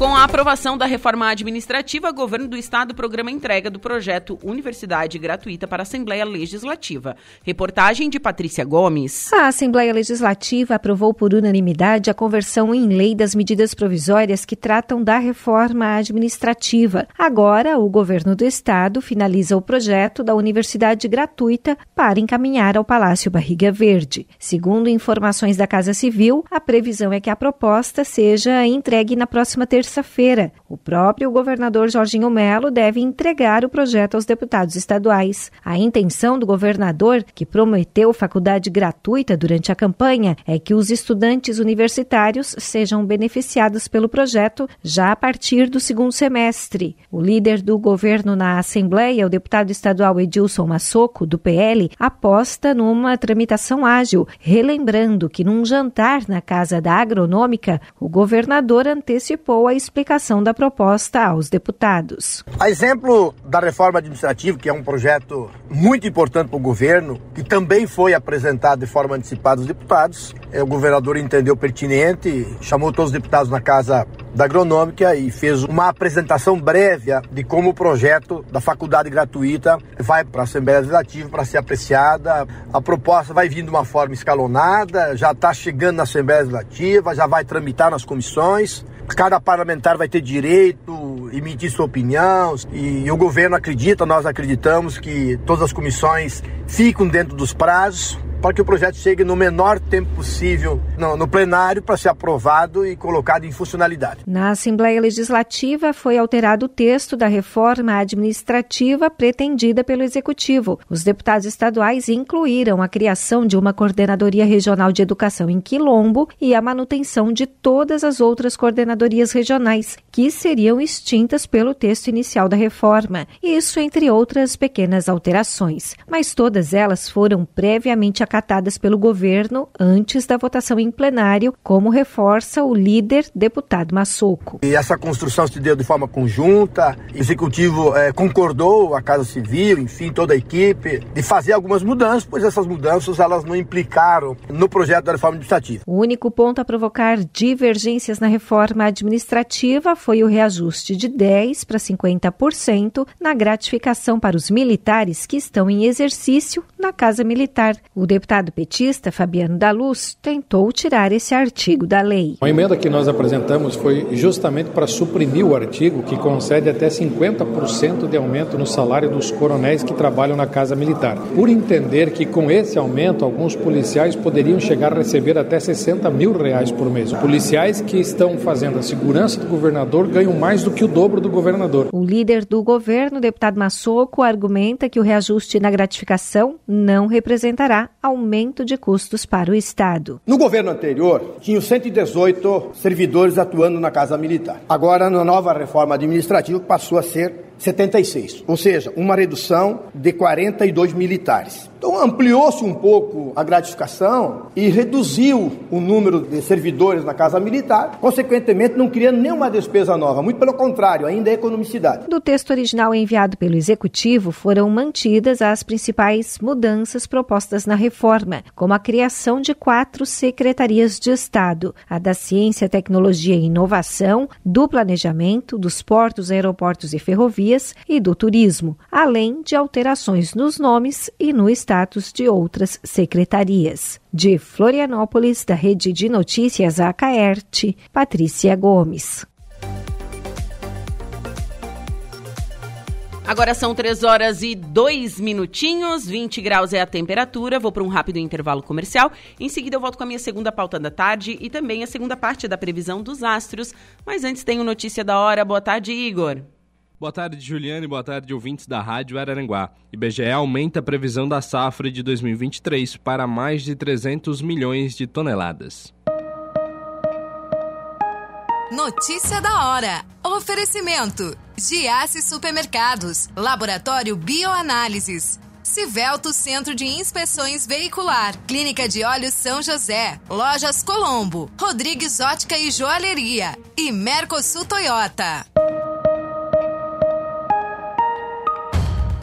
Com a aprovação da reforma administrativa, o governo do estado programa entrega do projeto Universidade Gratuita para a Assembleia Legislativa. Reportagem de Patrícia Gomes. A Assembleia Legislativa aprovou por unanimidade a conversão em lei das medidas provisórias que tratam da reforma administrativa. Agora, o governo do estado finaliza o projeto da Universidade Gratuita para encaminhar ao Palácio Barriga Verde. Segundo informações da Casa Civil, a previsão é que a proposta seja entregue na próxima terça terça-feira. O próprio governador Jorginho Melo deve entregar o projeto aos deputados estaduais. A intenção do governador, que prometeu faculdade gratuita durante a campanha, é que os estudantes universitários sejam beneficiados pelo projeto já a partir do segundo semestre. O líder do governo na Assembleia, o deputado estadual Edilson Massoco, do PL, aposta numa tramitação ágil, relembrando que num jantar na Casa da Agronômica, o governador antecipou a explicação da proposta aos deputados. A exemplo da reforma administrativa, que é um projeto muito importante para o governo, que também foi apresentado de forma antecipada aos deputados, é, o governador entendeu pertinente, chamou todos os deputados na Casa da Agronômica e fez uma apresentação breve de como o projeto da faculdade gratuita vai para a Assembleia Legislativa para ser apreciada. A proposta vai vir de uma forma escalonada, já está chegando na Assembleia Legislativa, já vai tramitar nas comissões. Cada parlamentar vai ter direito a emitir sua opinião e o governo acredita, nós acreditamos que todas as comissões ficam dentro dos prazos para que o projeto chegue no menor tempo possível no, no plenário para ser aprovado e colocado em funcionalidade. Na Assembleia Legislativa foi alterado o texto da reforma administrativa pretendida pelo Executivo. Os deputados estaduais incluíram a criação de uma coordenadoria regional de educação em Quilombo e a manutenção de todas as outras coordenadorias regionais, que seriam extintas pelo texto inicial da reforma. Isso entre outras pequenas alterações. Mas todas elas foram previamente acatadas pelo governo antes da votação em plenário, como reforça o líder deputado Massoco. E essa construção se deu de forma conjunta, o executivo é, concordou, a Casa Civil, enfim, toda a equipe, de fazer algumas mudanças, pois essas mudanças elas não implicaram no projeto da reforma administrativa. O único ponto a provocar divergências na reforma administrativa foi o reajuste de 10% para 50% na gratificação para os militares que estão em exercício na Casa Militar. O deputado petista Fabiano da Luz tentou tirar esse artigo da lei. A emenda que nós apresentamos foi justamente para suprimir o artigo que concede até 50% de aumento no salário dos coronéis que trabalham na Casa Militar, por entender que com esse aumento alguns policiais poderiam chegar a receber até 60 mil reais por mês. Policiais que estão fazendo a segurança do governador ganham mais do que o dobro do governador. O líder do governo, deputado Massoco, argumenta que o reajuste na gratificação não representará aumento de custos para o Estado. No governo anterior, tinham 118 servidores atuando na Casa Militar. Agora, na nova reforma administrativa, passou a ser 76, ou seja, uma redução de 42 militares. Então ampliou-se um pouco a gratificação e reduziu o número de servidores na Casa Militar, consequentemente não criando nenhuma despesa nova, muito pelo contrário, ainda é economicidade. Do texto original enviado pelo Executivo foram mantidas as principais mudanças propostas na reforma, como a criação de quatro secretarias de Estado: a da Ciência, Tecnologia e Inovação, do Planejamento, dos Portos, Aeroportos e Ferrovias e do Turismo, além de alterações nos nomes e no status de outras secretarias. De Florianópolis, da Rede de Notícias Acaerte, Patrícia Gomes. Agora são 3 horas e 2 minutinhos, 20 graus é a temperatura. Vou para um rápido intervalo comercial. Em seguida, eu volto com a minha segunda pauta da tarde e também a segunda parte da previsão dos astros. Mas antes, tenho notícia da hora. Boa tarde, Igor. Boa tarde, Juliane. Boa tarde, ouvintes da Rádio Araranguá. IBGE aumenta a previsão da safra de 2023 para mais de 300 milhões de toneladas. Notícia da hora. Oferecimento: Giasse Supermercados, Laboratório Bioanálises. Civelto Centro de Inspeções Veicular, Clínica de Olhos São José, Lojas Colombo, Rodrigues Ótica e Joalheria e Mercosul Toyota.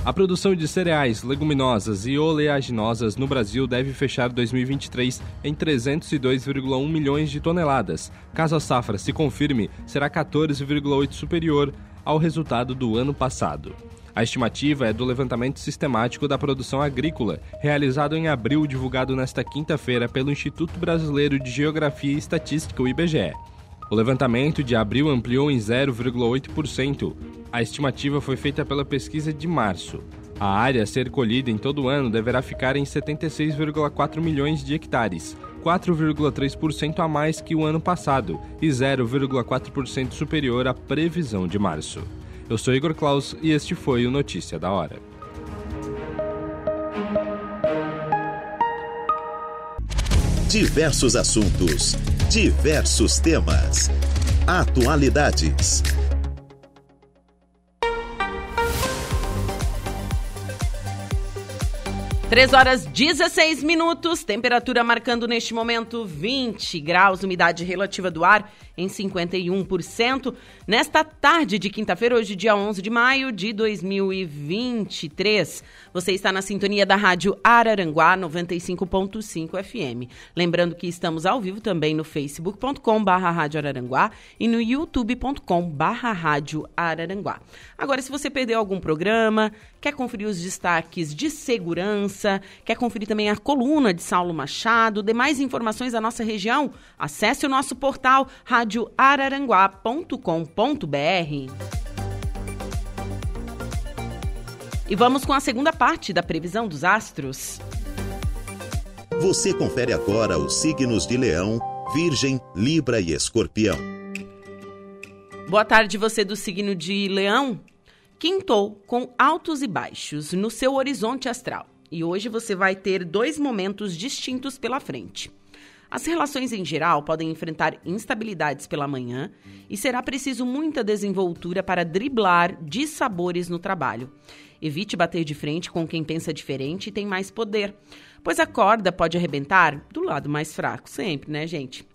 A produção de cereais, leguminosas e oleaginosas no Brasil deve fechar 2023 em 302,1 milhões de toneladas. Caso a safra se confirme, será 14,8 superior ao resultado do ano passado. A estimativa é do levantamento sistemático da produção agrícola, realizado em abril divulgado nesta quinta-feira pelo Instituto Brasileiro de Geografia e Estatística, o IBGE. O levantamento de abril ampliou em 0,8%. A estimativa foi feita pela pesquisa de março. A área a ser colhida em todo o ano deverá ficar em 76,4 milhões de hectares, 4,3% a mais que o ano passado e 0,4% superior à previsão de março. Eu sou Igor Klaus e este foi o Notícia da Hora. Diversos assuntos, diversos temas. Atualidades. Três horas 16 minutos, temperatura marcando neste momento 20 graus, umidade relativa do ar em 51%. Nesta tarde de quinta-feira, hoje, dia 11 de maio de 2023, você está na sintonia da Rádio Araranguá 95.5 FM. Lembrando que estamos ao vivo também no facebook.com/barra Rádio Araranguá e no youtube.com/barra Rádio Araranguá. Agora, se você perdeu algum programa, quer conferir os destaques de segurança, quer conferir também a coluna de Saulo Machado, demais informações da nossa região, acesse o nosso portal radioararanguá.com.br. E vamos com a segunda parte da previsão dos astros. Você confere agora os signos de Leão, Virgem, Libra e Escorpião. Boa tarde, você do signo de Leão. Quintou com altos e baixos no seu horizonte astral. E hoje você vai ter dois momentos distintos pela frente. As relações em geral podem enfrentar instabilidades pela manhã e será preciso muita desenvoltura para driblar dissabores no trabalho. Evite bater de frente com quem pensa diferente e tem mais poder, pois a corda pode arrebentar do lado mais fraco, sempre, né, gente?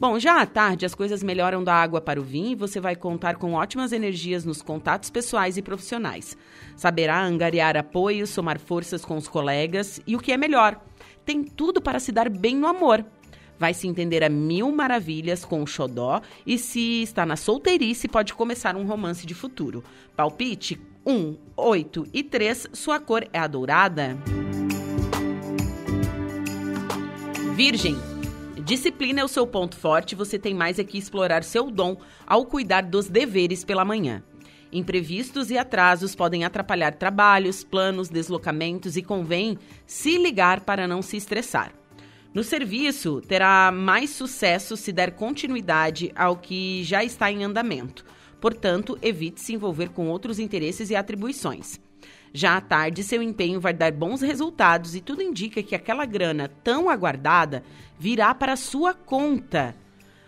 Bom, já à tarde as coisas melhoram da água para o vinho e você vai contar com ótimas energias nos contatos pessoais e profissionais. Saberá angariar apoio, somar forças com os colegas e o que é melhor, tem tudo para se dar bem no amor vai se entender a mil maravilhas com o xodó e se está na solteirice pode começar um romance de futuro. Palpite 1, 8 e 3, sua cor é a dourada. Virgem. Disciplina é o seu ponto forte, você tem mais é que explorar seu dom ao cuidar dos deveres pela manhã. Imprevistos e atrasos podem atrapalhar trabalhos, planos, deslocamentos e convém se ligar para não se estressar. No serviço, terá mais sucesso se der continuidade ao que já está em andamento. Portanto, evite se envolver com outros interesses e atribuições. Já à tarde, seu empenho vai dar bons resultados e tudo indica que aquela grana tão aguardada virá para sua conta.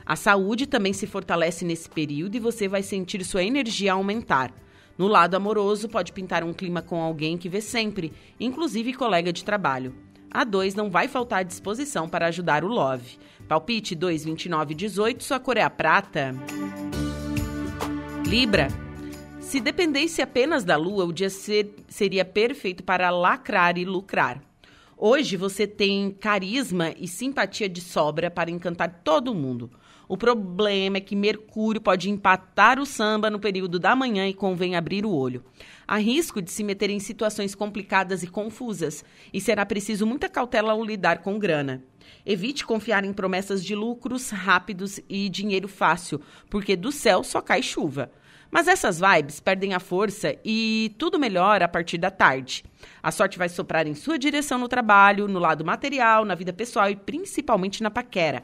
A saúde também se fortalece nesse período e você vai sentir sua energia aumentar. No lado amoroso, pode pintar um clima com alguém que vê sempre, inclusive colega de trabalho. A 2 não vai faltar disposição para ajudar o Love. Palpite 2, 29 18, sua cor é a prata. Libra. Se dependesse apenas da lua, o dia ser, seria perfeito para lacrar e lucrar. Hoje você tem carisma e simpatia de sobra para encantar todo mundo. O problema é que Mercúrio pode empatar o samba no período da manhã e convém abrir o olho. Há risco de se meter em situações complicadas e confusas, e será preciso muita cautela ao lidar com grana. Evite confiar em promessas de lucros rápidos e dinheiro fácil, porque do céu só cai chuva. Mas essas vibes perdem a força e tudo melhora a partir da tarde. A sorte vai soprar em sua direção no trabalho, no lado material, na vida pessoal e principalmente na paquera.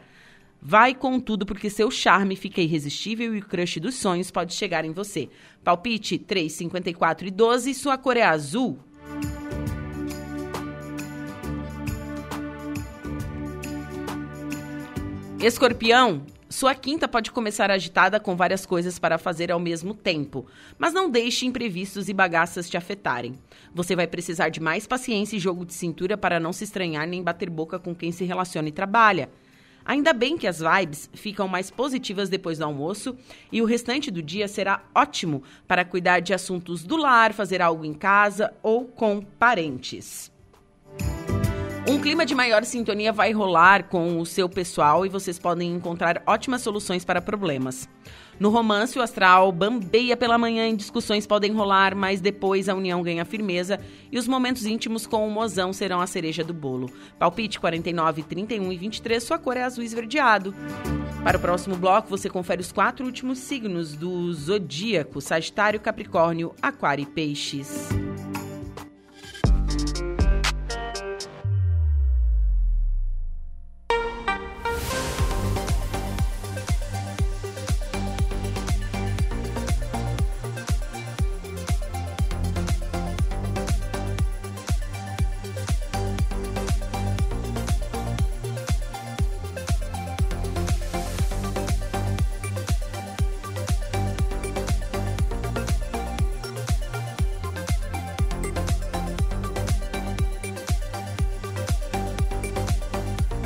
Vai com tudo porque seu charme fica irresistível e o crush dos sonhos pode chegar em você. Palpite 3, 54 e 12, sua cor é azul. Escorpião, sua quinta pode começar agitada com várias coisas para fazer ao mesmo tempo, mas não deixe imprevistos e bagaças te afetarem. Você vai precisar de mais paciência e jogo de cintura para não se estranhar nem bater boca com quem se relaciona e trabalha. Ainda bem que as vibes ficam mais positivas depois do almoço e o restante do dia será ótimo para cuidar de assuntos do lar, fazer algo em casa ou com parentes. Um clima de maior sintonia vai rolar com o seu pessoal e vocês podem encontrar ótimas soluções para problemas. No romance, o astral bambeia pela manhã e discussões podem rolar, mas depois a união ganha firmeza e os momentos íntimos com o mozão serão a cereja do bolo. Palpite 49, 31 e 23, sua cor é azul esverdeado. Para o próximo bloco, você confere os quatro últimos signos do zodíaco: Sagitário, Capricórnio, Aquário e Peixes.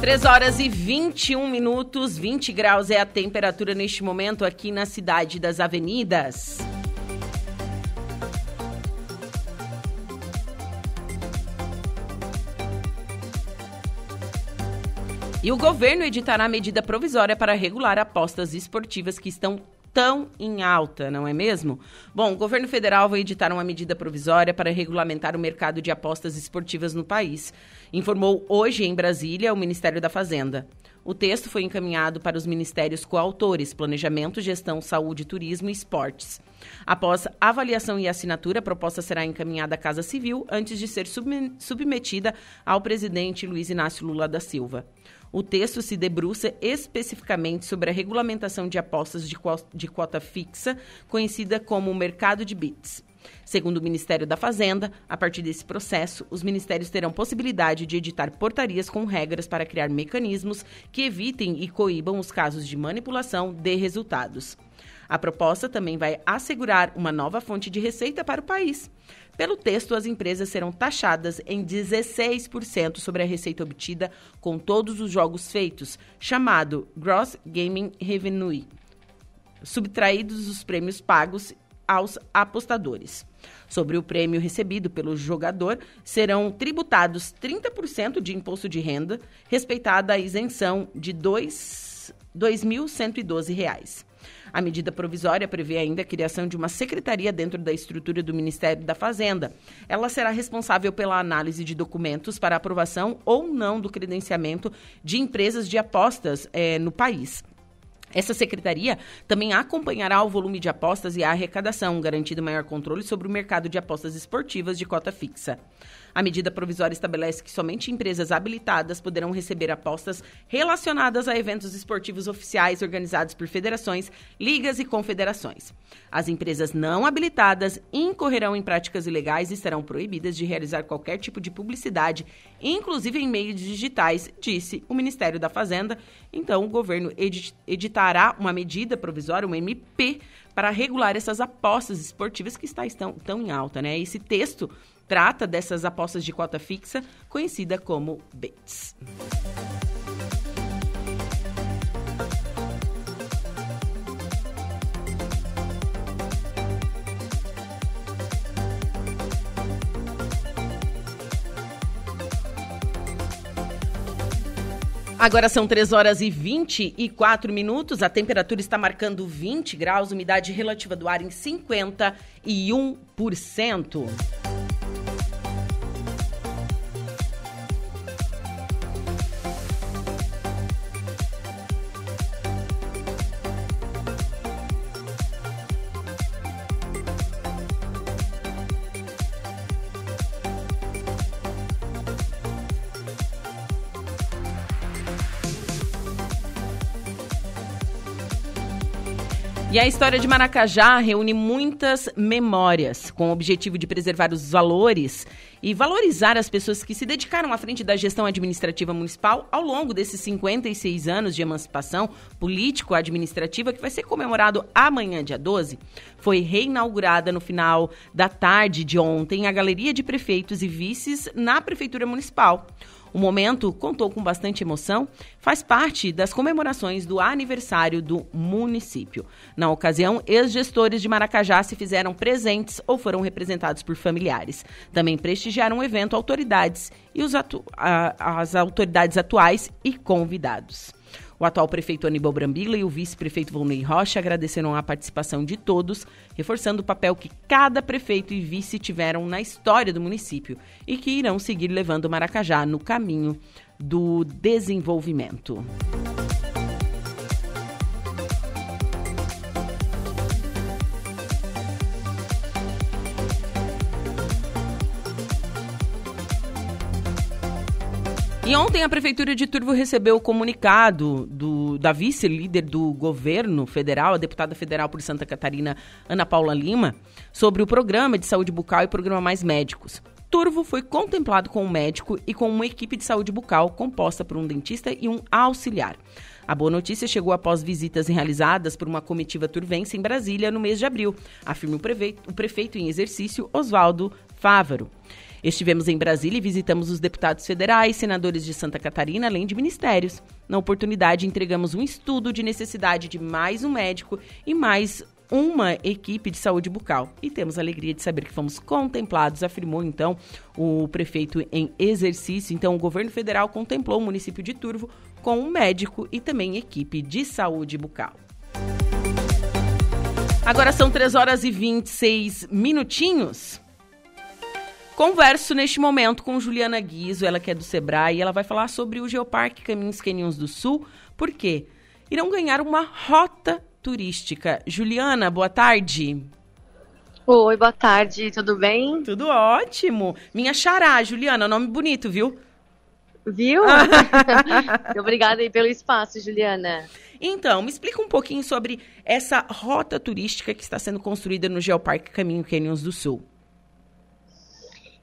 3 horas e 21 minutos, 20 graus é a temperatura neste momento aqui na cidade das avenidas. E o governo editará medida provisória para regular apostas esportivas que estão tão em alta, não é mesmo? Bom, o governo federal vai editar uma medida provisória para regulamentar o mercado de apostas esportivas no país, informou hoje em Brasília o Ministério da Fazenda. O texto foi encaminhado para os ministérios coautores Planejamento, Gestão, Saúde, Turismo e Esportes. Após avaliação e assinatura, a proposta será encaminhada à Casa Civil antes de ser submetida ao presidente Luiz Inácio Lula da Silva. O texto se debruça especificamente sobre a regulamentação de apostas de, de quota fixa, conhecida como mercado de bits. Segundo o Ministério da Fazenda, a partir desse processo, os ministérios terão possibilidade de editar portarias com regras para criar mecanismos que evitem e coíbam os casos de manipulação de resultados. A proposta também vai assegurar uma nova fonte de receita para o país. Pelo texto, as empresas serão taxadas em 16% sobre a receita obtida com todos os jogos feitos, chamado Gross Gaming Revenue, subtraídos os prêmios pagos aos apostadores. Sobre o prêmio recebido pelo jogador, serão tributados 30% de imposto de renda, respeitada a isenção de R$ 2.112. A medida provisória prevê ainda a criação de uma secretaria dentro da estrutura do Ministério da Fazenda. Ela será responsável pela análise de documentos para aprovação ou não do credenciamento de empresas de apostas eh, no país. Essa secretaria também acompanhará o volume de apostas e a arrecadação, garantindo maior controle sobre o mercado de apostas esportivas de cota fixa. A medida provisória estabelece que somente empresas habilitadas poderão receber apostas relacionadas a eventos esportivos oficiais organizados por federações, ligas e confederações. As empresas não habilitadas incorrerão em práticas ilegais e estarão proibidas de realizar qualquer tipo de publicidade, inclusive em meios digitais, disse o Ministério da Fazenda. Então, o governo editará uma medida provisória, um MP, para regular essas apostas esportivas que está, estão, estão em alta. Né? Esse texto trata dessas apostas de cota fixa, conhecida como BETS. Agora são 3 horas e 24 minutos. A temperatura está marcando 20 graus, umidade relativa do ar em 51%. E a história de Maracajá reúne muitas memórias, com o objetivo de preservar os valores e valorizar as pessoas que se dedicaram à frente da gestão administrativa municipal ao longo desses 56 anos de emancipação político-administrativa, que vai ser comemorado amanhã, dia 12. Foi reinaugurada no final da tarde de ontem a Galeria de Prefeitos e Vices na Prefeitura Municipal. O momento contou com bastante emoção, faz parte das comemorações do aniversário do município. Na ocasião, ex-gestores de Maracajá se fizeram presentes ou foram representados por familiares. Também prestigiaram o evento autoridades e atu as autoridades atuais e convidados. O atual prefeito Aníbal Brambila e o vice-prefeito Volney Rocha agradeceram a participação de todos, reforçando o papel que cada prefeito e vice tiveram na história do município e que irão seguir levando Maracajá no caminho do desenvolvimento. E ontem a Prefeitura de Turvo recebeu o comunicado do, da vice-líder do governo federal, a deputada federal por Santa Catarina, Ana Paula Lima, sobre o programa de saúde bucal e programa Mais Médicos. Turvo foi contemplado com um médico e com uma equipe de saúde bucal composta por um dentista e um auxiliar. A boa notícia chegou após visitas realizadas por uma comitiva turvense em Brasília no mês de abril, afirma o prefeito, o prefeito em exercício, Oswaldo Fávaro. Estivemos em Brasília e visitamos os deputados federais, senadores de Santa Catarina, além de ministérios. Na oportunidade, entregamos um estudo de necessidade de mais um médico e mais uma equipe de saúde bucal. E temos a alegria de saber que fomos contemplados, afirmou então o prefeito em exercício. Então, o governo federal contemplou o município de Turvo com um médico e também equipe de saúde bucal. Agora são 3 horas e 26 minutinhos. Converso neste momento com Juliana Guizo, ela que é do Sebrae, e ela vai falar sobre o Geoparque Caminhos Canyons do Sul, porque irão ganhar uma rota turística. Juliana, boa tarde. Oi, boa tarde, tudo bem? Tudo ótimo. Minha xará, Juliana, nome bonito, viu? Viu? Obrigada aí pelo espaço, Juliana. Então, me explica um pouquinho sobre essa rota turística que está sendo construída no Geoparque Caminho Canyons do Sul.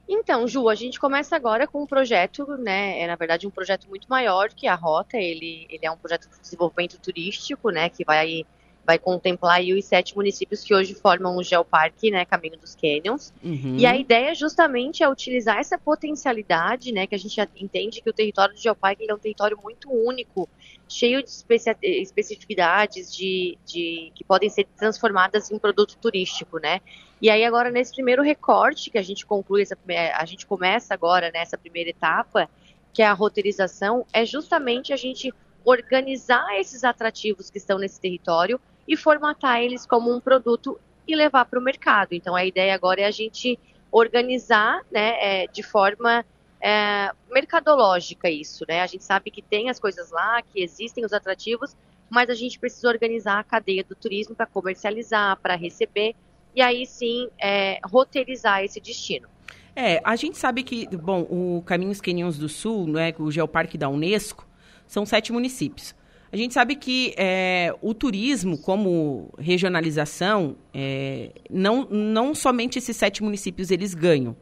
Então, Ju, a gente começa agora com um projeto, né? É na verdade um projeto muito maior que a rota. Ele, ele é um projeto de desenvolvimento turístico, né? Que vai vai contemplar os sete municípios que hoje formam o Geoparque, né, Caminho dos Canyons. Uhum. E a ideia justamente é utilizar essa potencialidade, né, que a gente entende que o território do Geoparque é um território muito único, cheio de especificidades de, de, que podem ser transformadas em produto turístico, né. E aí agora nesse primeiro recorte que a gente conclui, essa, a gente começa agora nessa primeira etapa, que é a roteirização, é justamente a gente organizar esses atrativos que estão nesse território e formatar eles como um produto e levar para o mercado. Então a ideia agora é a gente organizar né, é, de forma é, mercadológica isso. Né? A gente sabe que tem as coisas lá, que existem os atrativos, mas a gente precisa organizar a cadeia do turismo para comercializar, para receber e aí sim é, roteirizar esse destino. É, a gente sabe que, bom, o Caminhos Quenions do Sul, né, o Geoparque da Unesco, são sete municípios. A gente sabe que é, o turismo, como regionalização, é, não, não somente esses sete municípios eles ganham.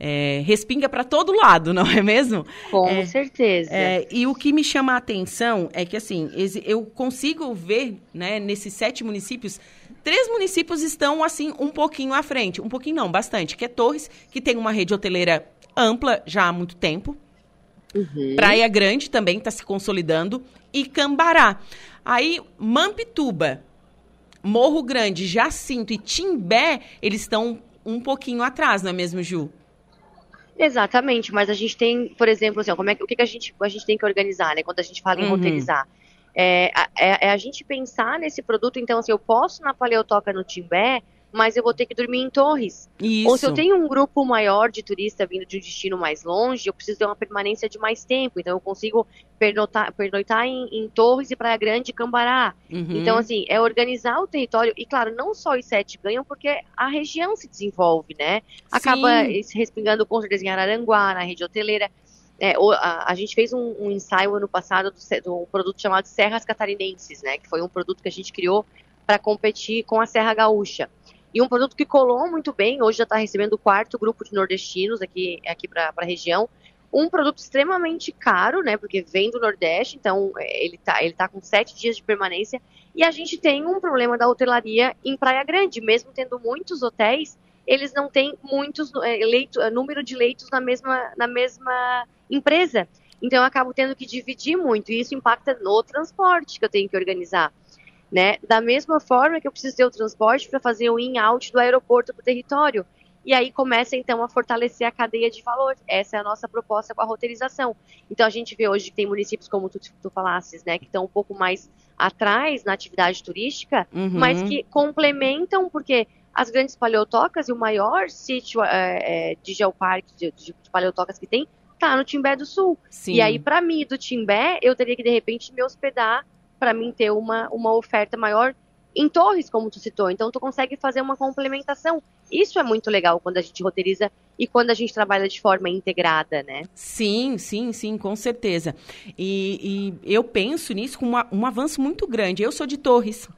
É, respinga para todo lado, não é mesmo? Com é, certeza. É, e o que me chama a atenção é que, assim, eu consigo ver, né, nesses sete municípios, três municípios estão, assim, um pouquinho à frente. Um pouquinho não, bastante. Que é Torres, que tem uma rede hoteleira ampla já há muito tempo. Uhum. Praia Grande também está se consolidando e Cambará. Aí, Mampituba, Morro Grande, Jacinto e Timbé, eles estão um pouquinho atrás, não é mesmo, Ju? Exatamente, mas a gente tem, por exemplo, assim, como é, o que, que a, gente, a gente tem que organizar, né? Quando a gente fala em uhum. roteirizar. É, é, é, a gente pensar nesse produto, então, assim, eu posso na Paleotoca no Timbé mas eu vou ter que dormir em torres. Isso. Ou se eu tenho um grupo maior de turista vindo de um destino mais longe, eu preciso ter uma permanência de mais tempo. Então eu consigo pernoitar, pernoitar em, em Torres e Praia Grande e Cambará. Uhum. Então, assim, é organizar o território. E, claro, não só os sete ganham, porque a região se desenvolve, né? Acaba se respingando com certeza em Araranguá, na rede hoteleira. É, a, a, gente fez um, um ensaio ano passado do, do um produto chamado Serras Catarinenses, né? Que foi um produto que a gente criou para competir com a Serra Gaúcha. E um produto que colou muito bem, hoje já está recebendo o quarto grupo de nordestinos aqui, aqui para a região. Um produto extremamente caro, né? Porque vem do Nordeste, então é, ele está ele tá com sete dias de permanência. E a gente tem um problema da hotelaria em Praia Grande, mesmo tendo muitos hotéis, eles não têm muitos é, leito, é, número de leitos na mesma, na mesma empresa. Então eu acabo tendo que dividir muito, e isso impacta no transporte que eu tenho que organizar. Né? Da mesma forma que eu preciso ter o transporte para fazer o in-out do aeroporto para o território. E aí começa então a fortalecer a cadeia de valor. Essa é a nossa proposta com a roteirização. Então a gente vê hoje que tem municípios como tu, tu falasses, né, que estão um pouco mais atrás na atividade turística, uhum. mas que complementam, porque as grandes paleotocas e o maior sítio é, de geoparque de, de, de paleotocas que tem tá no Timbé do Sul. Sim. E aí, para mim, do Timbé, eu teria que, de repente, me hospedar para mim ter uma, uma oferta maior em torres, como tu citou. Então, tu consegue fazer uma complementação. Isso é muito legal quando a gente roteiriza e quando a gente trabalha de forma integrada, né? Sim, sim, sim, com certeza. E, e eu penso nisso com uma, um avanço muito grande. Eu sou de Torres.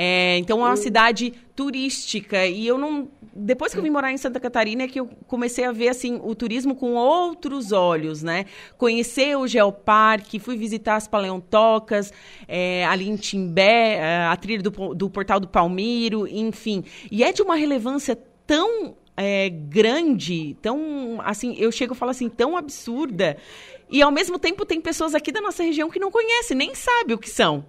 É, então é uma cidade turística e eu não depois que eu vim morar em Santa Catarina é que eu comecei a ver assim o turismo com outros olhos, né? Conhecer o Geoparque, fui visitar as paleontocas, é, ali em Timbé, é, a trilha do, do Portal do Palmiro, enfim. E é de uma relevância tão é, grande, tão assim, eu chego e falo assim, tão absurda. E ao mesmo tempo tem pessoas aqui da nossa região que não conhecem, nem sabem o que são.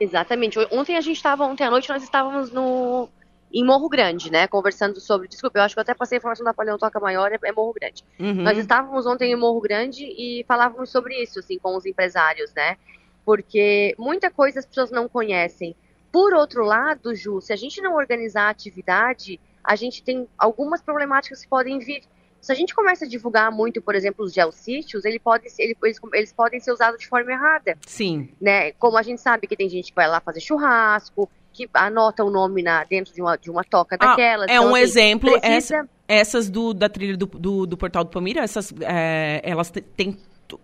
Exatamente. Ontem a gente estava, ontem à noite nós estávamos no em Morro Grande, né? Conversando sobre. Desculpa, eu acho que eu até passei a informação da Paleontoca Maior, é, é Morro Grande. Uhum. Nós estávamos ontem em Morro Grande e falávamos sobre isso, assim, com os empresários, né? Porque muita coisa as pessoas não conhecem. Por outro lado, Ju, se a gente não organizar a atividade, a gente tem algumas problemáticas que podem vir. Se a gente começa a divulgar muito, por exemplo, os geossítios, ele pode, ele, eles, eles podem ser usados de forma errada. Sim. Né? Como a gente sabe que tem gente que vai lá fazer churrasco, que anota o nome na, dentro de uma, de uma toca ah, daquelas. É então, um assim, exemplo. Precisa... Essa, essas do, da trilha do, do, do Portal do Palmira, essas, é, elas têm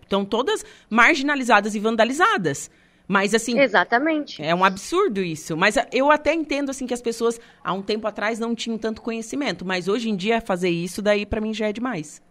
estão todas marginalizadas e vandalizadas. Mas assim, exatamente. É um absurdo isso. Mas eu até entendo assim que as pessoas há um tempo atrás não tinham tanto conhecimento, mas hoje em dia fazer isso daí para mim já é demais.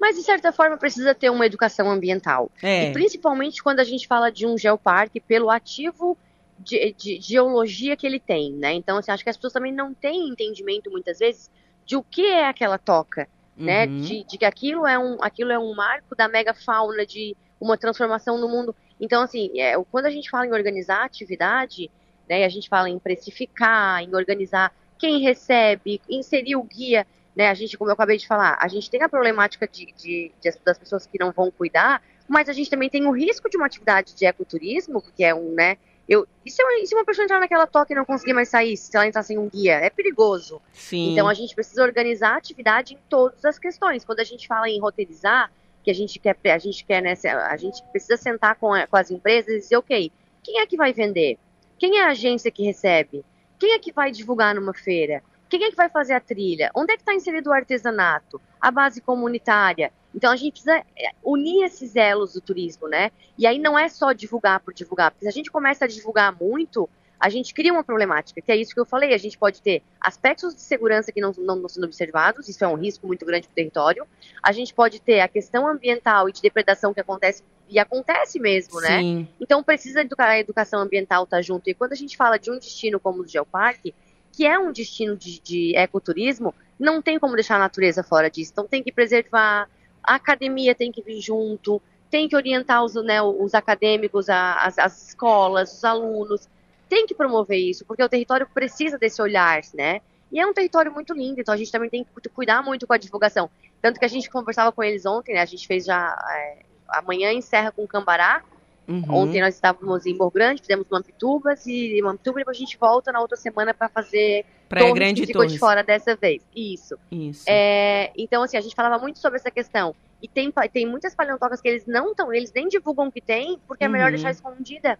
Mas de certa forma precisa ter uma educação ambiental. É. E principalmente quando a gente fala de um geoparque pelo ativo de, de, de geologia que ele tem, né? Então, assim, acho que as pessoas também não têm entendimento muitas vezes de o que é aquela toca, né? uhum. né? De, de, que aquilo é um aquilo é um marco da megafauna de uma transformação no mundo. Então, assim, é, quando a gente fala em organizar a atividade, né? A gente fala em precificar, em organizar quem recebe, inserir o guia, né? A gente, como eu acabei de falar, a gente tem a problemática de, de, de das pessoas que não vão cuidar, mas a gente também tem o risco de uma atividade de ecoturismo, que é um, né? Eu, e, se, eu, e se uma pessoa entrar naquela toca e não conseguir mais sair, se ela entrar sem um guia? É perigoso. Sim. Então a gente precisa organizar a atividade em todas as questões. Quando a gente fala em roteirizar, que a gente quer, a gente quer, né, a gente precisa sentar com, com as empresas e dizer, ok, quem é que vai vender? Quem é a agência que recebe? Quem é que vai divulgar numa feira? Quem é que vai fazer a trilha? Onde é que está inserido o artesanato? A base comunitária? Então a gente precisa é, unir esses elos do turismo, né? E aí não é só divulgar por divulgar, porque se a gente começa a divulgar muito, a gente cria uma problemática, que é isso que eu falei, a gente pode ter aspectos de segurança que não, não, não sendo observados, isso é um risco muito grande para o território, a gente pode ter a questão ambiental e de depredação que acontece, e acontece mesmo, né? Sim. Então precisa educar, a educação ambiental estar tá junto, e quando a gente fala de um destino como o Geoparque, que é um destino de, de ecoturismo, não tem como deixar a natureza fora disso, então tem que preservar, a academia tem que vir junto, tem que orientar os, né, os acadêmicos, as, as escolas, os alunos, tem que promover isso, porque o território precisa desse olhar, né? E é um território muito lindo, então a gente também tem que cuidar muito com a divulgação. Tanto que a gente conversava com eles ontem, né? A gente fez já. É, amanhã encerra com Cambará. Uhum. Ontem nós estávamos em Morro Grande, fizemos Mampitubas e Mampituba, e depois a gente volta na outra semana para fazer Praia Torres, Grande que ficou de fora dessa vez. Isso. Isso. É, então, assim, a gente falava muito sobre essa questão. E tem, tem muitas paleontocas que eles não estão, eles nem divulgam que tem, porque é melhor uhum. deixar escondida.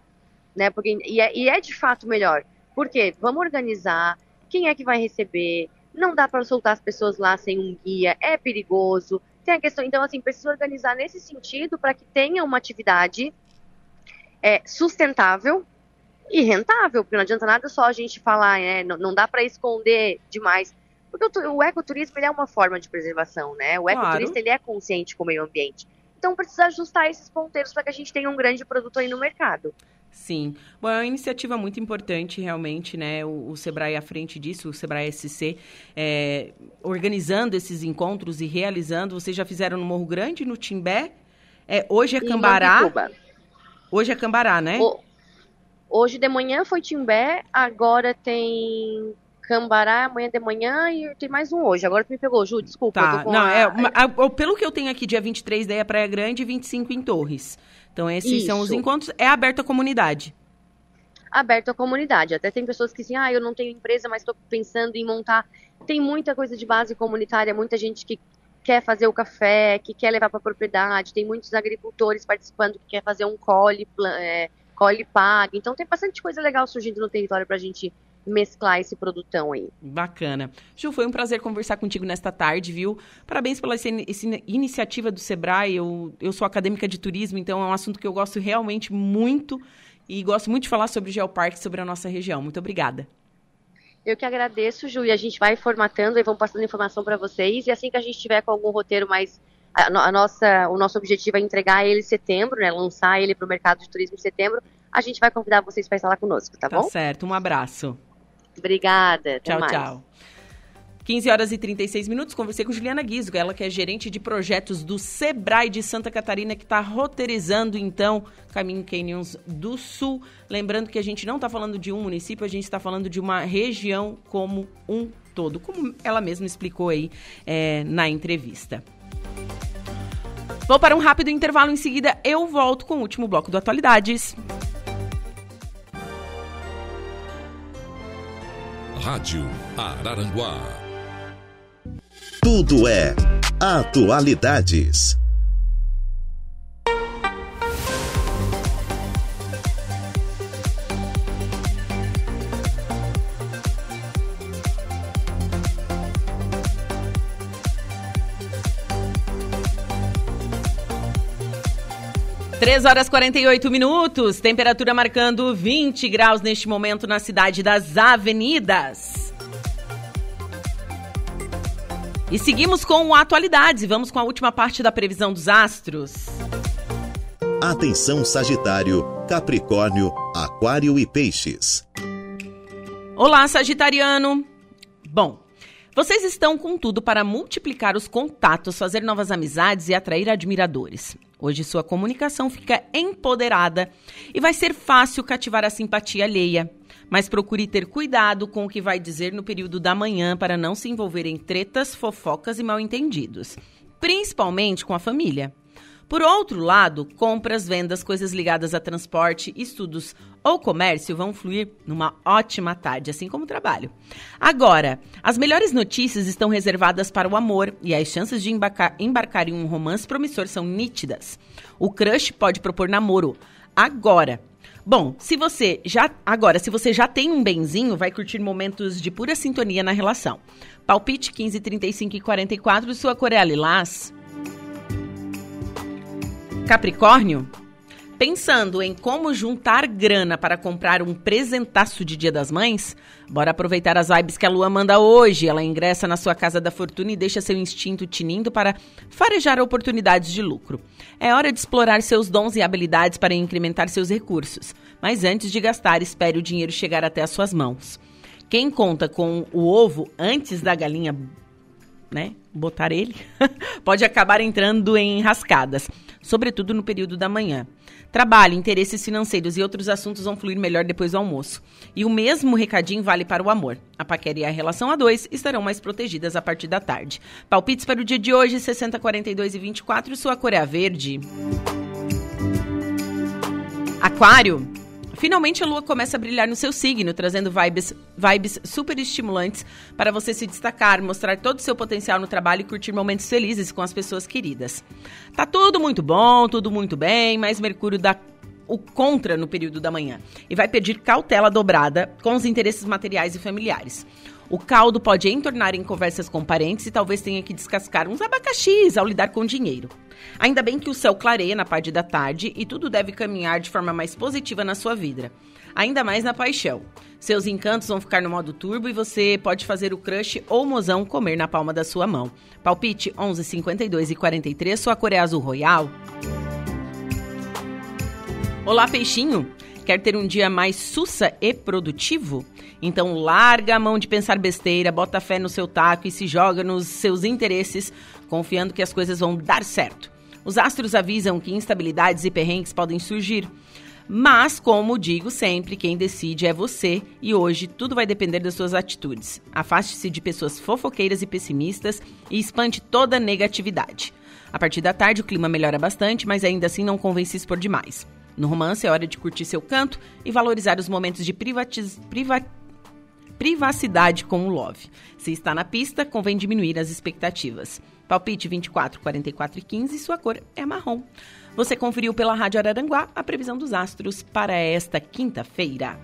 Né? Porque, e, é, e é de fato melhor. Por quê? Vamos organizar quem é que vai receber. Não dá para soltar as pessoas lá sem um guia, é perigoso. Tem a questão, então, assim, precisa organizar nesse sentido para que tenha uma atividade é, sustentável e rentável, porque não adianta nada só a gente falar, né? Não, não dá para esconder demais. Porque o, o ecoturismo ele é uma forma de preservação, né? O ecoturista claro. ele é consciente com o meio ambiente. Então precisa ajustar esses ponteiros para que a gente tenha um grande produto aí no mercado. Sim. Bom, é uma iniciativa muito importante, realmente, né? O, o Sebrae à frente disso, o Sebrae SC, é, organizando esses encontros e realizando. Vocês já fizeram no Morro Grande, no Timbé. É, hoje é Cambará. Hoje é Cambará, né? O, hoje de manhã foi Timbé, agora tem Cambará amanhã de manhã e tem mais um hoje. Agora tu me pegou, Ju, desculpa. Tá, não, a... é, pelo que eu tenho aqui, dia 23 daí é Praia Grande e 25 em Torres. Então, esses Isso. são os encontros. É aberto à comunidade. Aberto à comunidade. Até tem pessoas que dizem, ah, eu não tenho empresa, mas estou pensando em montar. Tem muita coisa de base comunitária, muita gente que quer fazer o café, que quer levar para a propriedade, tem muitos agricultores participando que quer fazer um cole, é, cole pague. Então, tem bastante coisa legal surgindo no território para a gente mesclar esse produtão aí. Bacana. Ju, foi um prazer conversar contigo nesta tarde, viu? Parabéns pela essa, essa iniciativa do Sebrae. Eu, eu sou acadêmica de turismo, então é um assunto que eu gosto realmente muito e gosto muito de falar sobre o Geoparque, sobre a nossa região. Muito obrigada. Eu que agradeço, Ju, e a gente vai formatando e vamos passando informação para vocês. E assim que a gente tiver com algum roteiro mais. A, a, nossa, o nosso objetivo é entregar ele em setembro, né? Lançar ele para o mercado de turismo em setembro. A gente vai convidar vocês para estar lá conosco, tá, tá bom? Tá certo, um abraço. Obrigada. Tchau, mais. tchau. 15 horas e 36 minutos, conversei com Juliana Guizgo, ela que é gerente de projetos do Sebrae de Santa Catarina, que está roteirizando, então, Caminho Canyons do Sul. Lembrando que a gente não está falando de um município, a gente está falando de uma região como um todo, como ela mesma explicou aí é, na entrevista. Vou para um rápido intervalo, em seguida eu volto com o último bloco do Atualidades. Rádio Araranguá tudo é Atualidades. Três horas 48 minutos, temperatura marcando 20 graus neste momento na cidade das avenidas. E seguimos com atualidades e vamos com a última parte da previsão dos astros. Atenção Sagitário, Capricórnio, Aquário e Peixes. Olá, Sagitariano. Bom, vocês estão com tudo para multiplicar os contatos, fazer novas amizades e atrair admiradores. Hoje sua comunicação fica empoderada e vai ser fácil cativar a simpatia alheia mas procure ter cuidado com o que vai dizer no período da manhã para não se envolver em tretas, fofocas e mal-entendidos, principalmente com a família. Por outro lado, compras, vendas, coisas ligadas a transporte, estudos ou comércio vão fluir numa ótima tarde, assim como o trabalho. Agora, as melhores notícias estão reservadas para o amor e as chances de embarcar, embarcar em um romance promissor são nítidas. O crush pode propor namoro agora Bom, se você já. Agora, se você já tem um benzinho, vai curtir momentos de pura sintonia na relação. Palpite 15, 35 e 44, sua cor é lilás. Capricórnio, Pensando em como juntar grana para comprar um presentaço de Dia das Mães? Bora aproveitar as vibes que a Lua manda hoje. Ela ingressa na sua casa da fortuna e deixa seu instinto tinindo para farejar oportunidades de lucro. É hora de explorar seus dons e habilidades para incrementar seus recursos. Mas antes de gastar, espere o dinheiro chegar até as suas mãos. Quem conta com o ovo antes da galinha né, botar ele, pode acabar entrando em rascadas, sobretudo no período da manhã. Trabalho, interesses financeiros e outros assuntos vão fluir melhor depois do almoço. E o mesmo recadinho vale para o amor. A paquera e a relação a dois estarão mais protegidas a partir da tarde. Palpites para o dia de hoje, 60, 42 e 24. Sua cor é a verde. Aquário. Finalmente a lua começa a brilhar no seu signo, trazendo vibes, vibes super estimulantes para você se destacar, mostrar todo o seu potencial no trabalho e curtir momentos felizes com as pessoas queridas. Tá tudo muito bom, tudo muito bem, mas Mercúrio dá o contra no período da manhã e vai pedir cautela dobrada com os interesses materiais e familiares. O caldo pode entornar em conversas com parentes e talvez tenha que descascar uns abacaxis ao lidar com dinheiro. Ainda bem que o céu clareia na parte da tarde e tudo deve caminhar de forma mais positiva na sua vida. Ainda mais na paixão. Seus encantos vão ficar no modo turbo e você pode fazer o crush ou mozão comer na palma da sua mão. Palpite 11, 52 e 43, sua cor é azul royal. Olá, peixinho! Quer ter um dia mais sussa e produtivo? Então larga a mão de pensar besteira, bota fé no seu taco e se joga nos seus interesses, confiando que as coisas vão dar certo. Os astros avisam que instabilidades e perrengues podem surgir. Mas, como digo sempre, quem decide é você e hoje tudo vai depender das suas atitudes. Afaste-se de pessoas fofoqueiras e pessimistas e espante toda negatividade. A partir da tarde o clima melhora bastante, mas ainda assim não convence por demais. No romance é hora de curtir seu canto e valorizar os momentos de privatiz... priva privacidade com o Love. Se está na pista, convém diminuir as expectativas. Palpite 24, 44 e 15, sua cor é marrom. Você conferiu pela Rádio Araranguá a previsão dos astros para esta quinta-feira.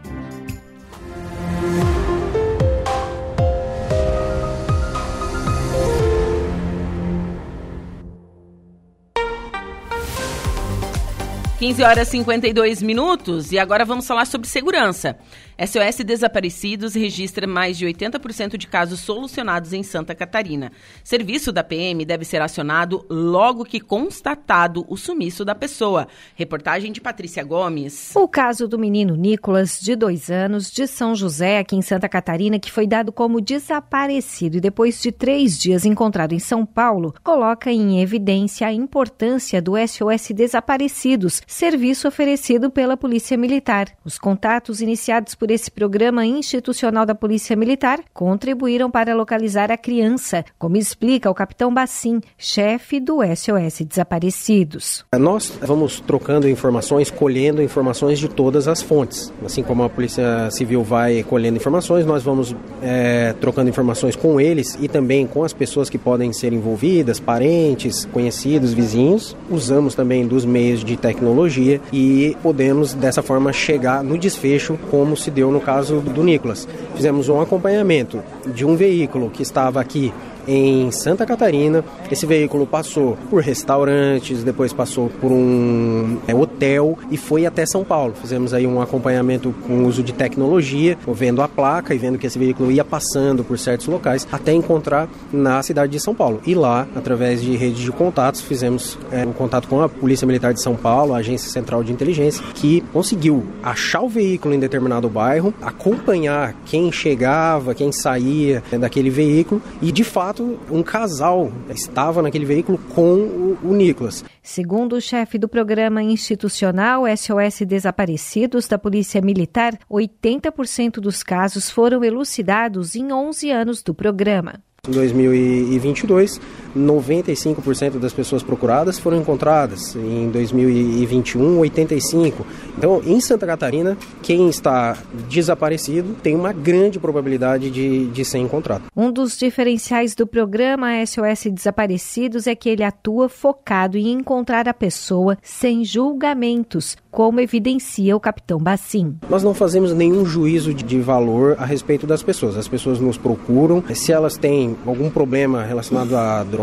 15 horas e 52 minutos e agora vamos falar sobre segurança. SOS Desaparecidos registra mais de 80% de casos solucionados em Santa Catarina. Serviço da PM deve ser acionado logo que constatado o sumiço da pessoa. Reportagem de Patrícia Gomes. O caso do menino Nicolas, de dois anos, de São José, aqui em Santa Catarina, que foi dado como desaparecido e depois de três dias encontrado em São Paulo, coloca em evidência a importância do SOS Desaparecidos, serviço oferecido pela Polícia Militar. Os contatos iniciados por esse programa institucional da Polícia Militar contribuíram para localizar a criança, como explica o capitão Bassim, chefe do SOS Desaparecidos. Nós vamos trocando informações, colhendo informações de todas as fontes. Assim como a Polícia Civil vai colhendo informações, nós vamos é, trocando informações com eles e também com as pessoas que podem ser envolvidas, parentes, conhecidos, vizinhos. Usamos também dos meios de tecnologia e podemos dessa forma chegar no desfecho, como se deu no caso do Nicolas. Fizemos um acompanhamento de um veículo que estava aqui em Santa Catarina. Esse veículo passou por restaurantes, depois passou por um é, hotel e foi até São Paulo. Fizemos aí um acompanhamento com uso de tecnologia, vendo a placa e vendo que esse veículo ia passando por certos locais até encontrar na cidade de São Paulo. E lá, através de rede de contatos, fizemos é, um contato com a Polícia Militar de São Paulo, a Agência Central de Inteligência, que conseguiu achar o veículo em determinado bairro, acompanhar quem chegava, quem saía né, daquele veículo e de fato fato, um casal estava naquele veículo com o, o Nicolas. Segundo o chefe do programa institucional SOS Desaparecidos da Polícia Militar, 80% dos casos foram elucidados em 11 anos do programa. Em 2022, 95% das pessoas procuradas foram encontradas. Em 2021, 85%. Então, em Santa Catarina, quem está desaparecido tem uma grande probabilidade de, de ser encontrado. Um dos diferenciais do programa SOS Desaparecidos é que ele atua focado em encontrar a pessoa sem julgamentos, como evidencia o capitão Bassim. Nós não fazemos nenhum juízo de valor a respeito das pessoas. As pessoas nos procuram, se elas têm algum problema relacionado a drogas,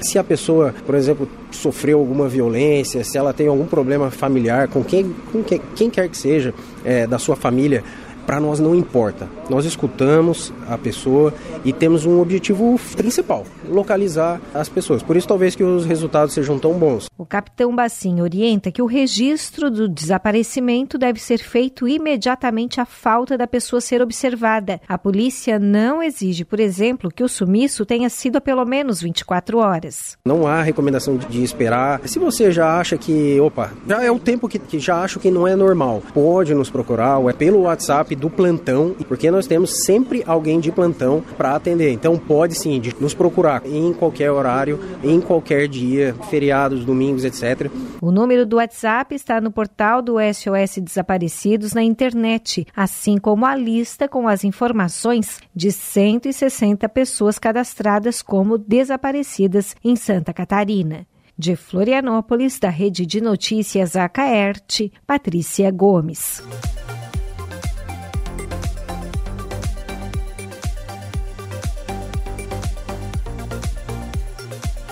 se a pessoa, por exemplo, sofreu alguma violência, se ela tem algum problema familiar com quem, com quem, quem quer que seja é, da sua família, para nós não importa. Nós escutamos a pessoa e temos um objetivo principal: localizar as pessoas. Por isso, talvez que os resultados sejam tão bons. O capitão Bassim orienta que o registro do desaparecimento deve ser feito imediatamente à falta da pessoa ser observada. A polícia não exige, por exemplo, que o sumiço tenha sido há pelo menos 24 horas. Não há recomendação de esperar. Se você já acha que, opa, já é o tempo que, que já acho que não é normal, pode nos procurar, ou é pelo WhatsApp do plantão, porque nós temos sempre alguém de plantão para atender. Então pode sim nos procurar em qualquer horário, em qualquer dia, feriados, domingos, etc. O número do WhatsApp está no portal do SOS Desaparecidos na internet, assim como a lista com as informações de 160 pessoas cadastradas como desaparecidas em Santa Catarina. De Florianópolis, da Rede de Notícias Acaerte, Patrícia Gomes.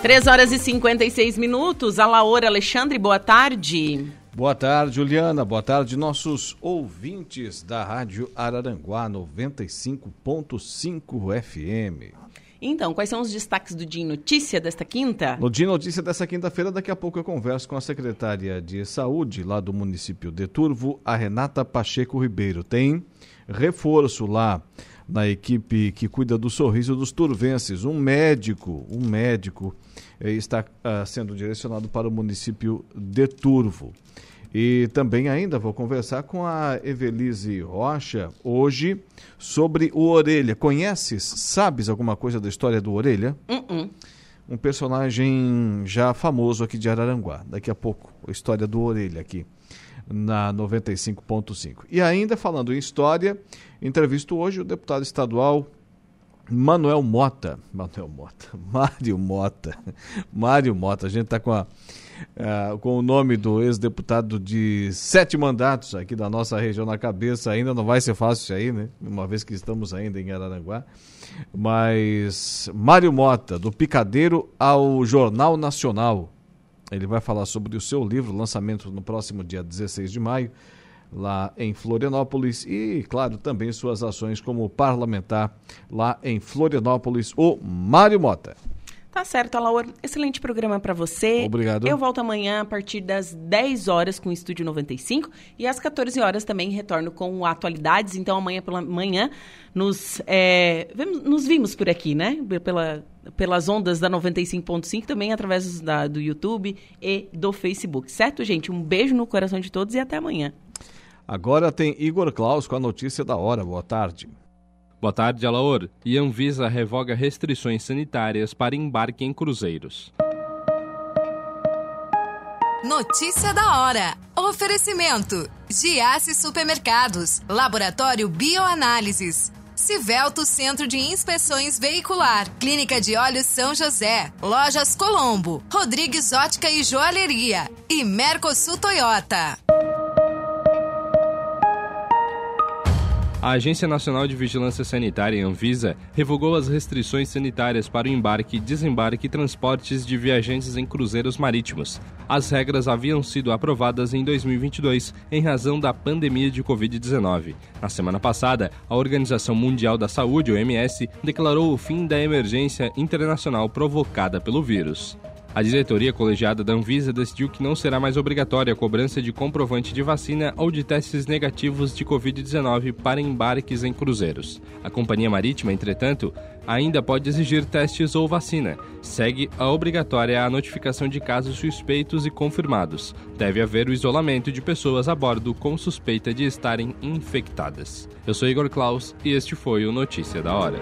3 horas e 56 minutos. A Laura Alexandre, boa tarde. Boa tarde, Juliana. Boa tarde, nossos ouvintes da Rádio Araranguá 95.5 FM. Então, quais são os destaques do Dia Notícia desta quinta? No Dia Notícia desta quinta-feira, daqui a pouco eu converso com a secretária de Saúde lá do município de Turvo, a Renata Pacheco Ribeiro. Tem reforço lá na equipe que cuida do sorriso dos turvenses. Um médico, um médico está ah, sendo direcionado para o município de Turvo. E também ainda vou conversar com a Evelise Rocha hoje sobre o Orelha. Conheces, sabes alguma coisa da história do Orelha? Uh -uh. Um personagem já famoso aqui de Araranguá. Daqui a pouco, a história do Orelha aqui na 95.5. E ainda falando em história, entrevisto hoje o deputado estadual Manuel Mota. Manuel Mota. Mário Mota. Mário Mota. A gente está com, uh, com o nome do ex-deputado de sete mandatos aqui da nossa região na cabeça. Ainda não vai ser fácil isso aí, né? Uma vez que estamos ainda em Araranguá. Mas Mário Mota, do Picadeiro ao Jornal Nacional. Ele vai falar sobre o seu livro, lançamento no próximo dia 16 de maio. Lá em Florianópolis e, claro, também suas ações como parlamentar lá em Florianópolis, o Mário Mota. Tá certo, Alaor. Excelente programa para você. Obrigado. Eu volto amanhã a partir das 10 horas com o Estúdio 95 e às 14 horas também retorno com Atualidades. Então amanhã pela manhã nos, é, vemos, nos vimos por aqui, né? Pela, pelas ondas da 95.5, também através da, do YouTube e do Facebook. Certo, gente? Um beijo no coração de todos e até amanhã. Agora tem Igor Klaus com a notícia da hora. Boa tarde. Boa tarde, Alaor. E Anvisa revoga restrições sanitárias para embarque em cruzeiros. Notícia da hora. Oferecimento: Giasse Supermercados, Laboratório Bioanálises, Civelto Centro de Inspeções Veicular, Clínica de Olhos São José, Lojas Colombo, Rodrigues Ótica e Joalheria e Mercosul Toyota. A Agência Nacional de Vigilância Sanitária, Anvisa, revogou as restrições sanitárias para o embarque, desembarque e transportes de viajantes em cruzeiros marítimos. As regras haviam sido aprovadas em 2022 em razão da pandemia de Covid-19. Na semana passada, a Organização Mundial da Saúde, OMS, declarou o fim da emergência internacional provocada pelo vírus. A diretoria colegiada da Anvisa decidiu que não será mais obrigatória a cobrança de comprovante de vacina ou de testes negativos de Covid-19 para embarques em cruzeiros. A companhia marítima, entretanto, ainda pode exigir testes ou vacina. Segue a obrigatória a notificação de casos suspeitos e confirmados. Deve haver o isolamento de pessoas a bordo com suspeita de estarem infectadas. Eu sou Igor Klaus e este foi o Notícia da Hora.